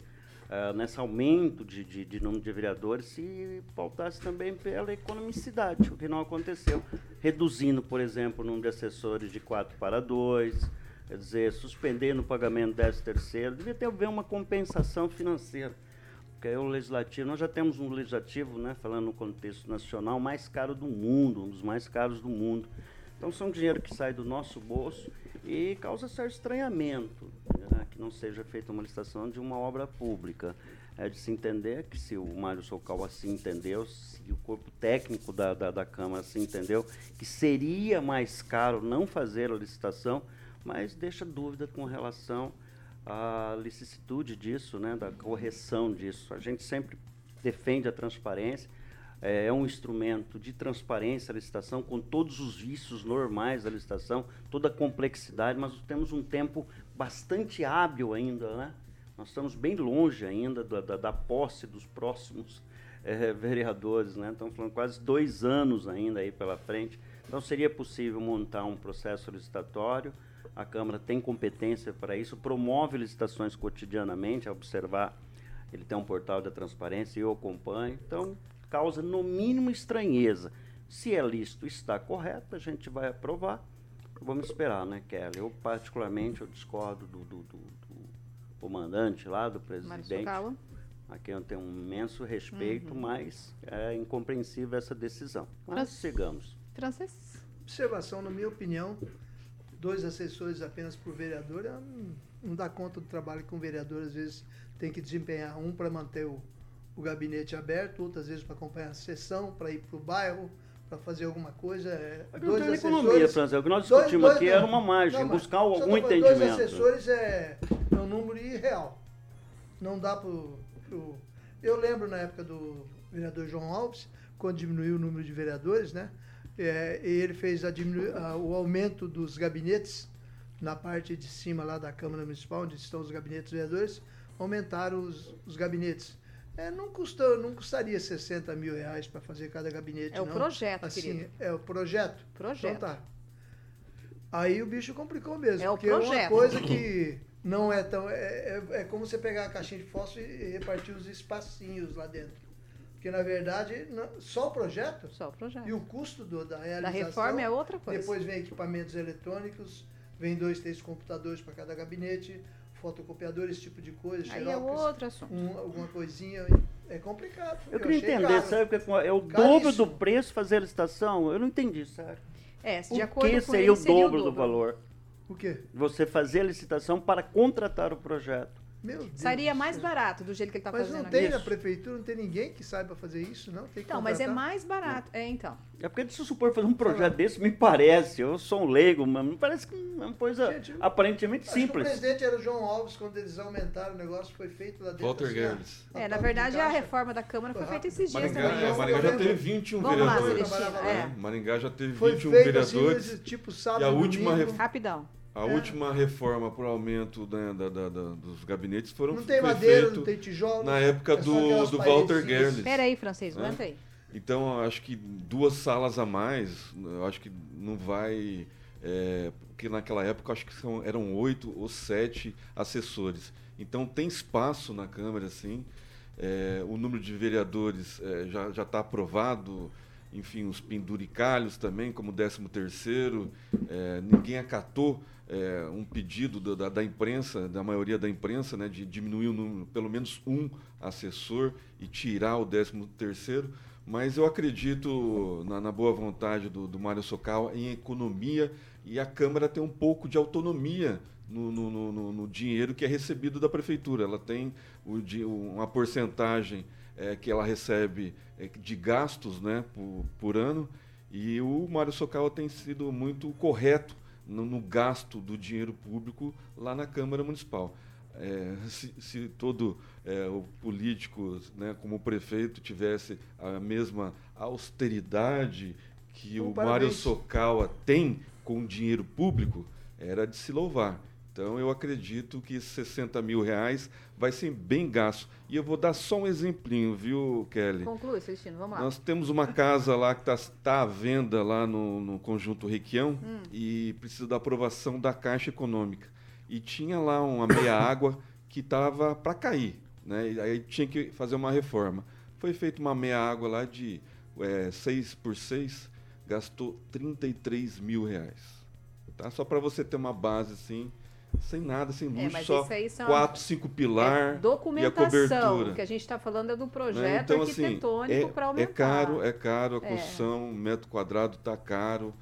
ah, nesse aumento de, de, de número de vereadores, se pautasse também pela economicidade, o que não aconteceu. Reduzindo, por exemplo, o número de assessores de 4 para 2, quer dizer, suspendendo o pagamento 13 terceiro, devia ter haver uma compensação financeira. Porque aí o legislativo, nós já temos um legislativo, né, falando no contexto nacional, mais caro do mundo, um dos mais caros do mundo. Então são dinheiro que sai do nosso bolso e causa certo estranhamento, né, que não seja feita uma licitação de uma obra pública. É de se entender que se o Mário Socal assim entendeu, se o corpo técnico da, da, da Câmara assim entendeu, que seria mais caro não fazer a licitação, mas deixa dúvida com relação a licitude disso, né, da correção disso. A gente sempre defende a transparência, é, é um instrumento de transparência a licitação, com todos os vícios normais da licitação, toda a complexidade, mas temos um tempo bastante hábil ainda, né? Nós estamos bem longe ainda da, da, da posse dos próximos eh, vereadores, né? Estamos falando quase dois anos ainda aí pela frente. Então seria possível montar um processo licitatório, a Câmara tem competência para isso, promove licitações cotidianamente, a observar, ele tem um portal da transparência, eu acompanho, então causa no mínimo estranheza. Se é lícito, está correto, a gente vai aprovar. Vamos esperar, né, Kelly? Eu, particularmente, eu discordo do, do, do- do comandante lá, do presidente, a quem eu tenho um imenso respeito, Uhum. mas é incompreensível essa decisão. Mas Frans- sigamos. Francês. Observação, na minha opinião, dois assessores apenas por vereador é, não, não dá conta do trabalho que um vereador às vezes tem que desempenhar. Um para manter o, o gabinete aberto, outro às vezes para acompanhar a sessão, para ir para o bairro, para fazer alguma coisa. É, Mas não tem economia, Franzé. O que nós discutimos aqui era uma margem, mas buscar algum falando, entendimento. Dois assessores é, é um número irreal. Não dá para Eu lembro na época do vereador João Alves, quando diminuiu o número de vereadores, né? É, e ele fez a o aumento dos gabinetes na parte de cima lá da Câmara Municipal, onde estão os gabinetes vereadores, aumentaram os, os gabinetes. É, não, custou, não custaria 60 mil reais para fazer cada gabinete, É o não. projeto, assim, querido. É o projeto? Projeto. Então tá. Aí o bicho complicou mesmo. É o porque é uma projeto. coisa que não é tão. É, é, é como você pegar a caixinha de fósforo e repartir os espacinhos lá dentro. Porque, na verdade, não- só o projeto. Só o projeto. E o custo do- da realização. reforma é outra coisa. Depois vem equipamentos eletrônicos, vem dois, três computadores para cada gabinete, fotocopiador, esse tipo de coisa. Aí é xerox, outro assunto. um- alguma coisinha. É complicado. Eu queria achei entender, caro. sabe? Porque é o Caríssimo. dobro do preço fazer a licitação? Eu não entendi, sério. É, de acordo que com seria ele, o seria dobro do valor? O quê? Você fazer a licitação para contratar o projeto. Meu Deus. Sairia mais barato do jeito que ele está Mas fazendo não tem na prefeitura, não tem ninguém que saiba fazer isso, não? Tem que Então, mas é contratar. mais barato. É, então. É porque se eu supor fazer um projeto desse, me parece, eu sou um leigo, mas me parece que é uma coisa Gente, aparentemente Acho que o simples. presidente era o João Alves, quando eles aumentaram o negócio, foi feito lá dentro. Walter assim, Guedes. É, na verdade, de a reforma da Câmara foi Foi feita esses dias Maringá, também. é? Maringá já teve 21 Vamos lá, vereadores. Celestino. Trabalhava É. lá. Maringá já teve Foi 21 feito assim, vereadores. tipo sábado, e a última, domingo. ref- Rapidão. A última reforma por aumento né, da- da- da- dos gabinetes foram Não tem madeira, não tem tijolo. na época é do, do Walter paredezinhas. Gerles. Pera aí, francês, né? aguenta aí. Então, acho que duas salas a mais, eu acho que não vai. É, porque naquela época eu acho que são, eram oito ou sete assessores. Então tem espaço na Câmara, sim. É, o número de vereadores é, já está aprovado. Enfim, os penduricalhos também, como 13 terceiro. É, ninguém acatou é, um pedido da, da- imprensa, da maioria da imprensa, né, de diminuir o número, pelo menos um assessor e tirar o 13 terceiro. Mas eu acredito na, na boa vontade do, do Mário Socal em economia e a Câmara tem um pouco de autonomia no, no- no- no- dinheiro que é recebido da Prefeitura. Ela tem o uma porcentagem eh, que ela recebe eh, de gastos né, por, por ano e o Mário Socal tem sido muito correto no, no gasto do dinheiro público lá na Câmara Municipal. É, se, se todo é, o político, né, como o prefeito, tivesse a mesma austeridade que Bom, o parabéns. Mário Socawa tem com o dinheiro público, era de se louvar. Então eu acredito que 60 mil reais vai ser bem gasto. E eu vou dar só um exemplinho, viu, Kelly? Conclui, Celestino, vamos lá. Nós temos uma casa lá que está tá à venda lá no, no Conjunto Requião Hum. e precisa da aprovação da Caixa Econômica. E tinha lá uma meia-água que estava para cair, né? E aí tinha que fazer uma reforma. Foi feita uma meia-água lá de 6 por 6, gastou 33 mil reais. Tá? Só para você ter uma base assim, sem nada, sem É, luz, mas só isso aí são- quatro, cinco pilar É e a documentação. cobertura. O que a gente está falando é do né? projeto Então, assim, arquitetônico é, para é aumentar. caro, é caro, a É. construção, metro quadrado está caro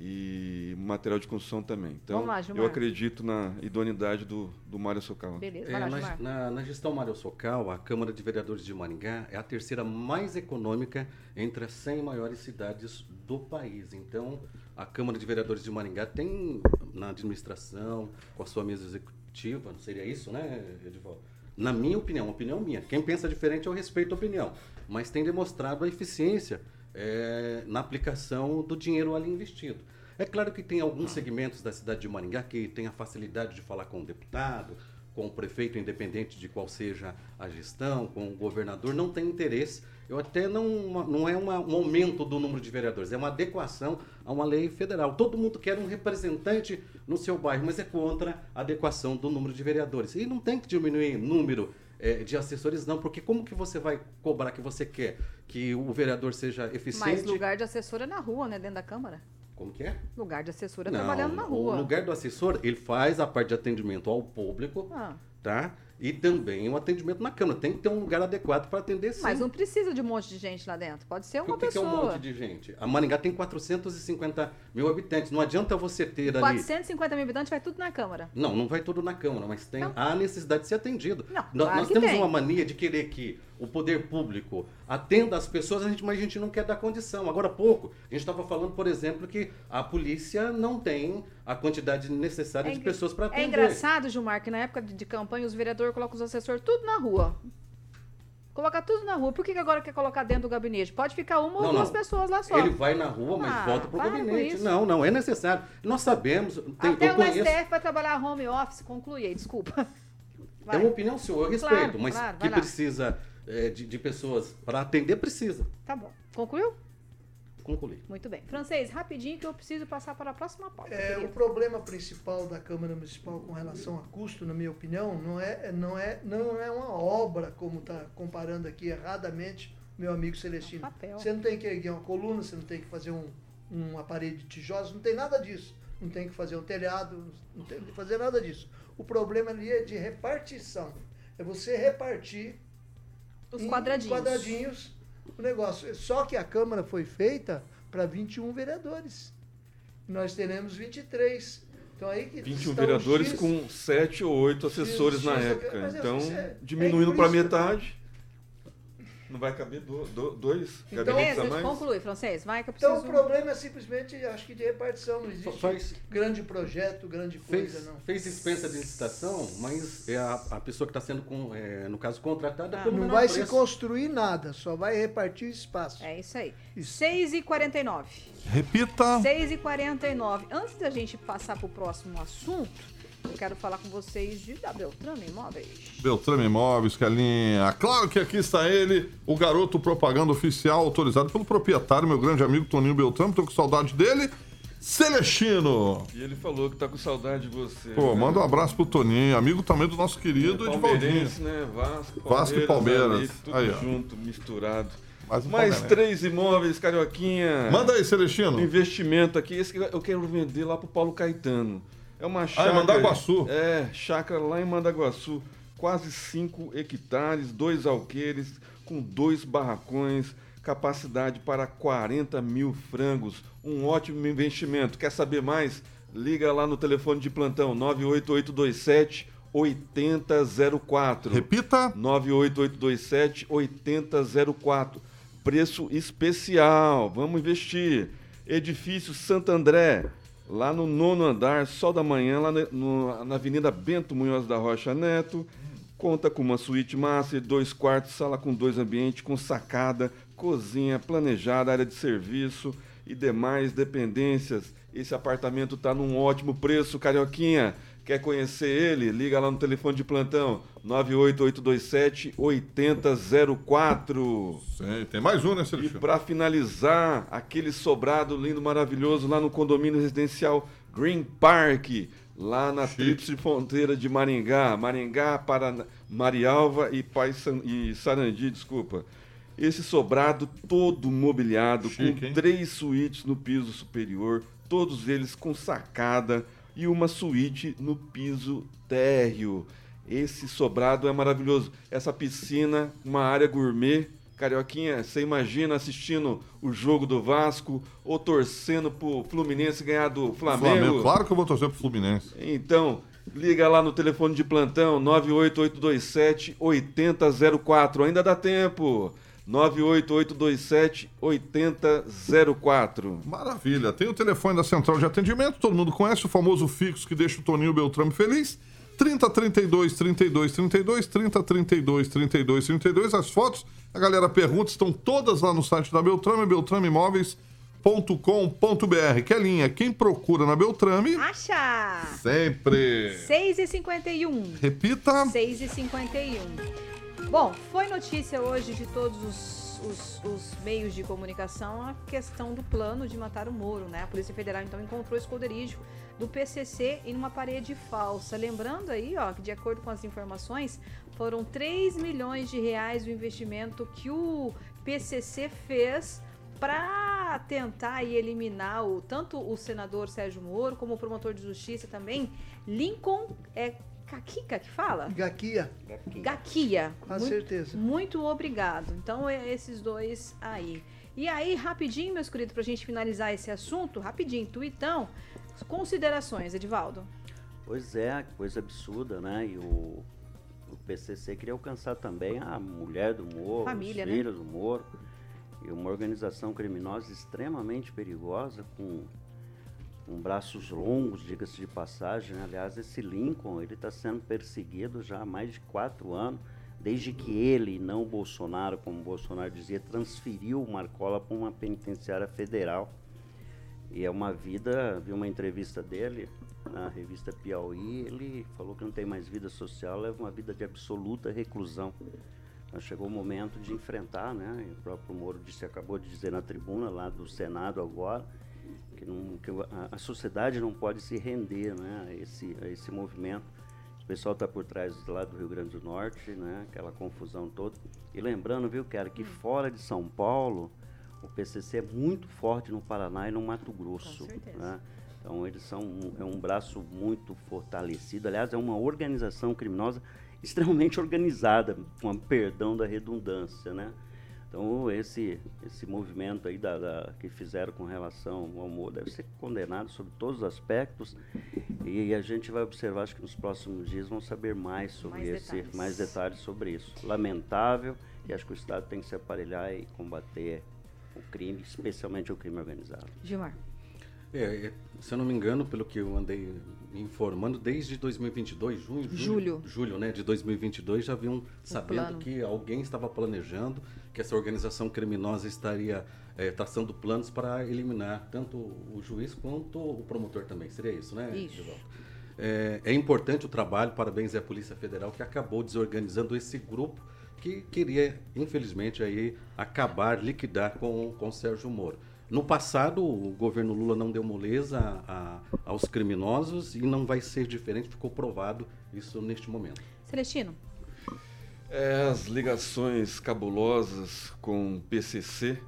e material de construção também. Então, lá, eu acredito na idoneidade do, do Mário Socal. Beleza, É, lá, na- na gestão Mário Socal, a Câmara de Vereadores de Maringá é a terceira mais econômica entre as 100 maiores cidades do país. Então, a Câmara de Vereadores de Maringá tem na administração, com a sua mesa executiva, não seria isso, né, Edivaldo? Na minha opinião, opinião minha. Quem pensa diferente, eu respeito a opinião. Mas tem demonstrado a eficiência é, na aplicação do dinheiro ali investido. É claro que tem alguns segmentos da cidade de Maringá que tem a facilidade de falar com o deputado, com o prefeito, independente de qual seja a gestão, com o governador, não tem interesse. Eu até não, não é uma- um aumento do número de vereadores, é uma adequação a uma lei federal. Todo mundo quer um representante no seu bairro, mas é contra a adequação do número de vereadores. E não tem que diminuir número eh, de assessores, não, porque como que você vai cobrar que você quer que o vereador seja eficiente? Mas lugar de assessor é na rua, né? Dentro da Câmara. Como que é? Lugar de assessor é Não, trabalhando na rua. O lugar do assessor, ele faz a parte de atendimento ao público, Ah. tá? E também o atendimento na Câmara. Tem que ter um lugar adequado para atender sim. Mas não precisa de um monte de gente lá dentro. Pode ser uma o que, que é pessoa. um monte de gente? A Maringá tem 450 mil habitantes. Não adianta você ter ali... 450 mil habitantes vai tudo na Câmara. Não, não vai tudo na Câmara, mas tem a necessidade de ser atendido. Não, claro Nós temos tem. uma mania de querer que o poder público atenda as pessoas, a gente, mas a gente não quer dar condição. Agora há pouco, a gente estava falando, por exemplo, que a polícia não tem a quantidade necessária de engra- pessoas para atender. É engraçado, Gilmar, que na época de de campanha os vereadores colocam os assessores tudo na rua. Colocar tudo na rua. Por que, agora quer colocar dentro do gabinete? Pode ficar uma ou Não, duas não. pessoas lá só. Ele vai na rua, mas Ah, volta para o gabinete. Não, não, é necessário. Nós sabemos, tem, Até o conheço. STF vai trabalhar home office. Conclui aí, desculpa. É uma opinião sua, eu respeito, Claro, mas claro, que vai lá. precisa é, de, de pessoas para atender, precisa. Tá bom. Concluiu? Concluir. Muito bem. Francês, rapidinho que eu preciso passar para a próxima pauta. É, o problema principal da Câmara Municipal com relação a custo, na minha opinião, não é, não é, não é uma obra, como está comparando aqui erradamente meu amigo Celestino. Papel. Você não tem que erguer uma coluna, você não tem que fazer um, uma parede de tijolos, não tem nada disso. Não tem que fazer um telhado, não tem que fazer nada disso. O problema ali é de repartição. É você repartir Os quadradinhos. quadradinhos o negócio. Só que a Câmara foi feita para 21 vereadores. Nós teremos 23. Então aí que 21 está o vereadores X. com 7 ou 8 assessores X, na X, época. mas é- Então, é- diminuindo é para metade, não vai caber do- do- dois Então, gabinetes a Beleza, mais. conclui, Francês. Vai que eu preciso... Então o problema é simplesmente, acho que de repartição. Não existe Faz- grande projeto, grande Fez, coisa, não. fez dispensa de licitação, mas é a, a pessoa que está sendo, com, é, no caso, contratada Ah. Não vai se preço. construir nada, só vai repartir espaço. É isso aí. 6 e 49 Repita. 6 e 49 Antes da gente passar para o próximo assunto, eu quero falar com vocês de da Beltrame Imóveis. Beltrame Imóveis, Kelinha. Claro que aqui está ele, o garoto propaganda oficial autorizado pelo proprietário, meu grande amigo Toninho Beltrame. Tô com saudade dele. Celestino. E ele falou que tá com saudade de você. Pô, né? manda um abraço pro Toninho, amigo também do nosso querido Edivaldinho. Palmeirense, né? Vasco, Vasco e Palmeiras. ali, tudo Aí, junto, misturado. Mais um Mais três imóveis, Carioquinha. Manda aí, Celestino. Investimento aqui, esse que eu quero vender lá pro Paulo Caetano. É uma chácara. Mandaguaçu. É, chácara lá em Mandaguaçu. Quase 5 hectares, dois alqueires, com dois barracões, capacidade para 40 mil frangos. Um ótimo investimento. Quer saber mais? Liga lá no telefone de plantão 98827 8004. Repita. 98827 8004. Preço especial. Vamos investir. Edifício Santo André, lá no nono andar, sol da manhã, lá na, no- na Avenida Bento Munhoz da Rocha Neto. Conta com uma suíte master, dois quartos, sala com dois ambientes, com sacada, cozinha planejada, área de serviço e demais dependências. Esse apartamento está num ótimo preço, Carioquinha. Quer conhecer ele? Liga lá no telefone de plantão 98827 8004. Sim, tem mais um, né, E Celestino? para finalizar, aquele sobrado lindo, maravilhoso lá no condomínio residencial Green Park, lá na tríplice fronteira de Maringá, Maringá, Paraná, Marialva e, Paysan, e Sarandi, desculpa. Esse sobrado todo mobiliado, Chique, com hein? três suítes no piso superior, todos eles com sacada e uma suíte no piso térreo. Esse sobrado é maravilhoso. Essa piscina, uma área gourmet. Carioquinha, você imagina assistindo o jogo do Vasco ou torcendo pro Fluminense ganhar do Flamengo? Flamengo. Claro que eu vou torcer pro Fluminense. Então, liga lá no telefone de plantão 98827 8004. Ainda dá tempo. 98827 8004. Maravilha. Tem o telefone da central de atendimento, todo mundo conhece o famoso fixo que deixa o Toninho Beltrame feliz. 30 32 32 32 30 32 32 32. As fotos, a galera pergunta, estão todas lá no site da Beltrame, beltrameimóveis.com.br. Kelinha, quem procura na Beltrame, Acha! sempre. 6 e 51 Repita. 6 e 51 Bom, foi notícia hoje de todos os, os- os meios de comunicação a questão do plano de matar o Moro, né? A Polícia Federal então encontrou o esconderijo do PCC em uma parede falsa. Lembrando aí, ó, que de acordo com as informações, foram 3 milhões de reais o investimento que o PCC fez para tentar eliminar o, tanto o senador Sérgio Moro como o promotor de justiça também, Lincoln é Caquica que fala? Gaquia, Gaquia. com Muito- certeza. Muito obrigado. Então, é esses dois aí. E aí, rapidinho, meus queridos, pra gente finalizar esse assunto, rapidinho, tuitão, considerações, Edivaldo. Pois é, coisa absurda, né? E o, o PCC queria alcançar também a mulher do Moro, Família, os né? filhos do Moro. E uma organização criminosa extremamente perigosa, com, com braços longos, diga-se de passagem. né? Aliás, esse Lincoln, ele está sendo perseguido já há mais de quatro anos, desde que ele, não o Bolsonaro, como o Bolsonaro dizia, transferiu o Marcola para uma penitenciária federal. E é uma vida, vi uma entrevista dele na revista Piauí, ele falou que não tem mais vida social, leva uma vida de absoluta reclusão. Então chegou o momento de enfrentar, né? O próprio Moro disse, acabou de dizer na tribuna lá do Senado agora, que, não, que a, a sociedade não pode se render né, a, esse, a esse movimento. O pessoal está por trás lá do Rio Grande do Norte, né, aquela confusão toda. E lembrando, viu, cara, que fora de São Paulo, o PCC é muito forte no Paraná e no Mato Grosso. certeza. né? Então eles são um, é um braço muito fortalecido. Aliás, é uma organização criminosa extremamente organizada, com a perdão da redundância, né? Então esse esse movimento aí da, da- que fizeram com relação ao Moro deve ser condenado sob todos os aspectos e a gente vai observar, acho que nos próximos dias vão saber mais sobre Mais esse, detalhes. mais detalhes sobre isso. Lamentável e acho que o Estado tem que se aparelhar e combater o crime, especialmente o crime organizado. Gilmar. É, é, se eu não me engano, pelo que eu andei me informando, desde 2022, junho, Julho. julho né, de 2022, já haviam sabendo plano. que alguém estava planejando, que essa organização criminosa estaria é, traçando planos para eliminar tanto o juiz quanto o promotor também. Seria isso, né? Isso. É, é importante o trabalho, parabéns à Polícia Federal que acabou desorganizando esse grupo que queria, infelizmente, aí acabar, liquidar com, com Sérgio Moro. No passado, o governo Lula não deu moleza a- a- aos criminosos e não vai ser diferente, ficou provado isso neste momento. Celestino. É, as ligações cabulosas com o PCC,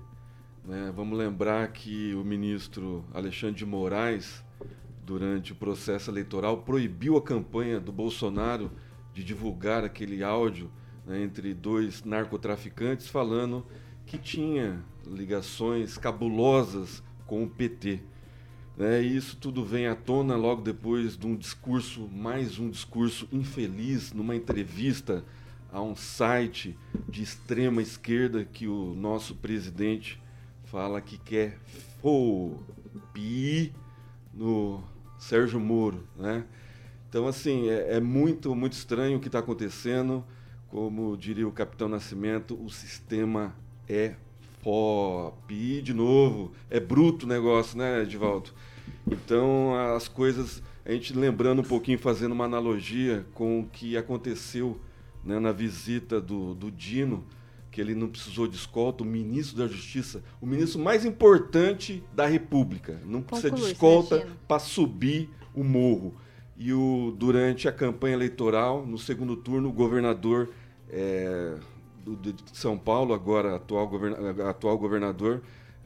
né? vamos lembrar que o ministro Alexandre de Moraes, durante o processo eleitoral, proibiu a campanha do Bolsonaro de divulgar aquele áudio né, entre dois narcotraficantes falando que tinha ligações cabulosas com o PT. né? E isso tudo vem à tona logo depois de um discurso, mais um discurso infeliz, numa entrevista a um site de extrema esquerda que o nosso presidente fala que quer fopi no Sérgio Moro, né? Então, assim, é, é muito, muito estranho o que está acontecendo. Como diria o Capitão Nascimento, o sistema é FOP. De novo, é bruto o negócio, né, Edivaldo? Então, as coisas. a gente lembrando um pouquinho, fazendo uma analogia com o que aconteceu né, na visita do, do Dino, que ele não precisou de escolta, o ministro da Justiça, o ministro mais importante da República, não precisa de escolta para subir o morro. E o, durante a campanha eleitoral, no segundo turno, o governador é, do- de São Paulo, agora atual, governa- atual governador,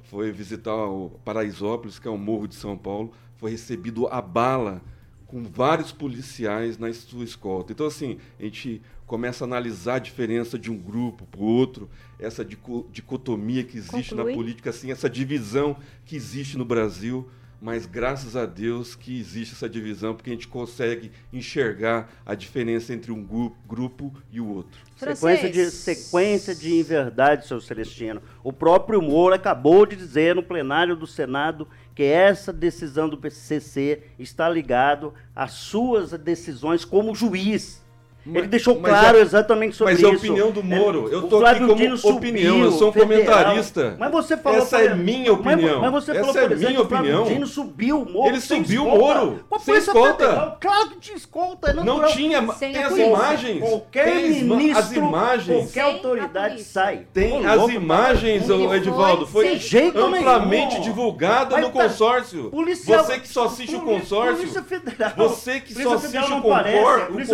foi visitar o Paraisópolis, que é o morro de São Paulo, foi recebido a bala com vários policiais na sua escolta. Então, assim, a gente começa a analisar a diferença de um grupo para o outro, essa dico- dicotomia que existe Conclui. na política, assim, essa divisão que existe no Brasil. Mas graças a Deus que existe essa divisão, porque a gente consegue enxergar a diferença entre um gru- grupo e o outro. Sequência de, sequência de inverdade, seu Celestino. O próprio Moro acabou de dizer no plenário do Senado que essa decisão do PCC está ligado às suas decisões como juiz. Mas- Ele deixou mas claro é- exatamente sobre mas isso. é a opinião do Moro. Eu tô aqui como Dino opinião, subiu, eu sou um federal. comentarista. Mas você falou... Essa é minha Mas- opinião. Mas, você Essa falou, é por exemplo, minha que o opinião. Dino subiu o Moro Ele subiu o. Moro, a sem escolta. Federal. Claro que tinha escolta. É Não natural. tinha, Sem tem a as imagens. Qualquer tem ministro, as imagens. qualquer a autoridade sai. Tem as louco, imagens, Edivaldo, foi amplamente divulgada Mas no tá- consórcio. Policial- Você que só assiste o consórcio, Polícia Federal. você que só assiste o, não a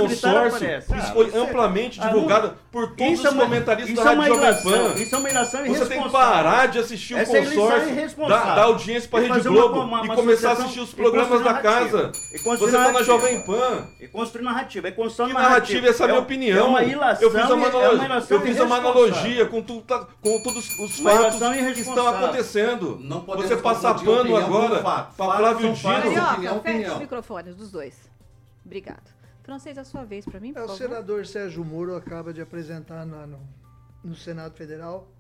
consórcio, isso Ah, foi amplamente Ah, divulgado por todos Isso é os uma- comentaristas isso da é uma Rádio Jovem Pan. Isso é uma ilação Você tem que irresponsável. parar de assistir o Essa é consórcio, irresponsável. dar, dar audiência para a E Rede fazer uma- Globo uma- uma e começar a assistir os e programas construir da casa. E Você construir está na. Jovem Pan. E construir narrativa, é construção Que narrativa. narrativa, essa é a minha opinião. É uma ilação, eu fiz uma, é analo- uma ilação eu fiz uma irresponsável. analogia com, tu- tá- com todos os fatos que estão irresponsável. acontecendo. Não Você passar confundir pano agora para Flávio. Dino. Carioca, fecha os microfones dos dois. Obrigado. Francês, a sua vez para mim, por É, o senador Sérgio Moro acaba de apresentar na- no, no Senado Federal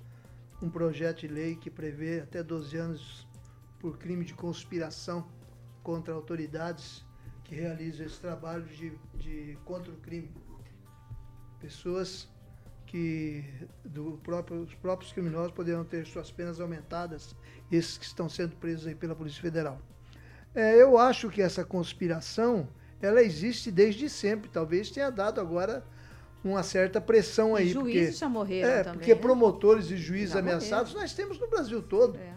um projeto de lei que prevê até 12 anos por crime de conspiração contra autoridades que realizam esse trabalho de, de contra o crime. Pessoas que do próprio, os próprios criminosos poderão ter suas penas aumentadas, esses que estão sendo presos aí pela Polícia Federal. É, eu acho que essa conspiração ela existe desde sempre. Talvez tenha dado agora uma certa pressão aí. E juízes já morreram é, também, porque né? promotores e juízes Já ameaçados nós temos no Brasil todo. É.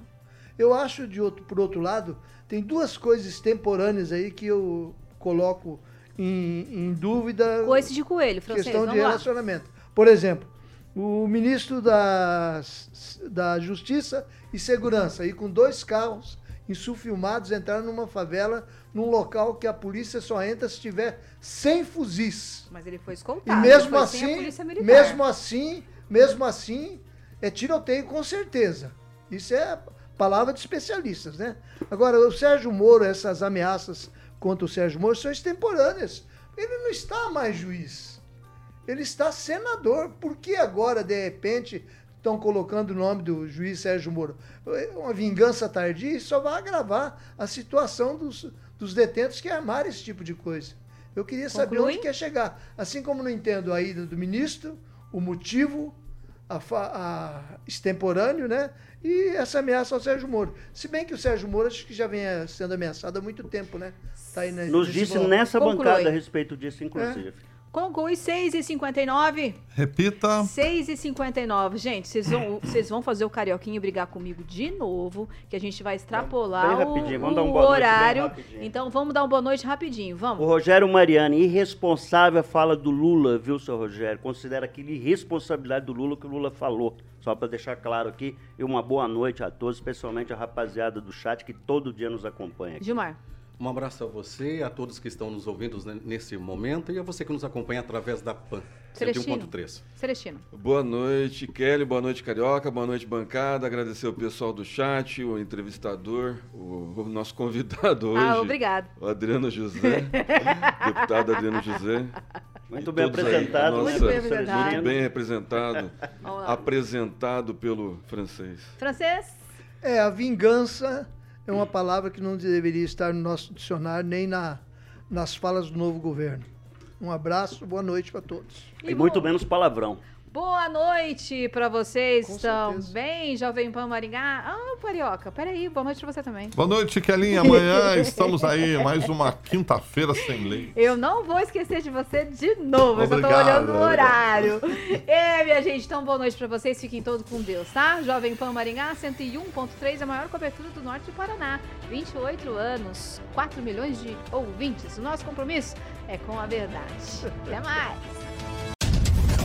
Eu acho, de outro, por outro lado, tem duas coisas extemporâneas aí que eu coloco em, em dúvida Coice de coelho, francês, questão de vamos lá. relacionamento. Por exemplo, o ministro da, da Justiça e Segurança, aí com dois carros insufilmados, entraram numa favela, num local que a polícia só entra se tiver 100 fuzis. Mas ele foi E escoltado. mesmo sem a assim, mesmo assim, mesmo assim, é tiroteio com certeza. Isso é palavra de especialistas, né? Agora, o Sérgio Moro, essas ameaças contra o Sérgio Moro são extemporâneas. Ele não está mais juiz. Ele está senador. Por que agora, de repente, estão colocando o nome do juiz Sérgio Moro? Uma vingança tardia só vai agravar a situação dos, dos detentos que armaram esse tipo de coisa. Eu queria saber Conclui? onde quer chegar. Assim como não entendo a ida do ministro, o motivo, a, fa- a extemporâneo, né? E essa ameaça ao Sérgio Moro. Se bem que o Sérgio Moro acho que já vem eh, sendo ameaçado há muito tempo, né? Tá aí na- Nos disse bloco. nessa Conclui. bancada a respeito disso, inclusive. Conclui 6h59. Repita. 6h59. Gente, vocês vão, vocês vão fazer o Carioquinho brigar comigo de novo, que a gente vai extrapolar Bem o, rapidinho, vamos o dar um boa noite bem horário. Então vamos dar uma boa noite rapidinho, O vamos. Rogério Mariani, irresponsável fala do Lula, viu, seu Rogério? Considera aquilo irresponsabilidade do Lula que o Lula falou. Só para deixar claro aqui. E uma boa noite a todos, especialmente a rapaziada do chat que todo dia nos acompanha. aqui. Gilmar. Um abraço a você, a todos que estão nos ouvindo nesse momento e a você que nos acompanha através da PAN Celestino. 101.3. Celestino. Boa noite, Kelly. Boa noite, Carioca. Boa noite, bancada. Agradecer o pessoal do chat, o entrevistador, o, o nosso convidado hoje. Ah, obrigado. O Adriano José, deputado Adriano José. Muito bem apresentado, nossa- Muito bem apresentado. Muito bem representado. Apresentado pelo francês. Francês. É, a vingança é uma palavra que não deveria estar no nosso dicionário, nem na, nas falas do novo governo. Um abraço, boa noite para todos. E muito menos palavrão. Boa noite pra vocês Com também. Jovem Pan Maringá. Ah, Carioca, peraí, boa noite pra você também. Boa noite, Kelinha. Amanhã estamos aí, mais uma quinta-feira sem lei. Eu não vou esquecer de você de novo, mas eu tô Obrigado. olhando o horário. É, minha gente, então boa noite pra vocês, fiquem todos com Deus, tá? Jovem Pan Maringá, 101.3, a maior cobertura do norte do Paraná. 28 anos, 4 milhões de ouvintes. O nosso compromisso é com a verdade. Até mais!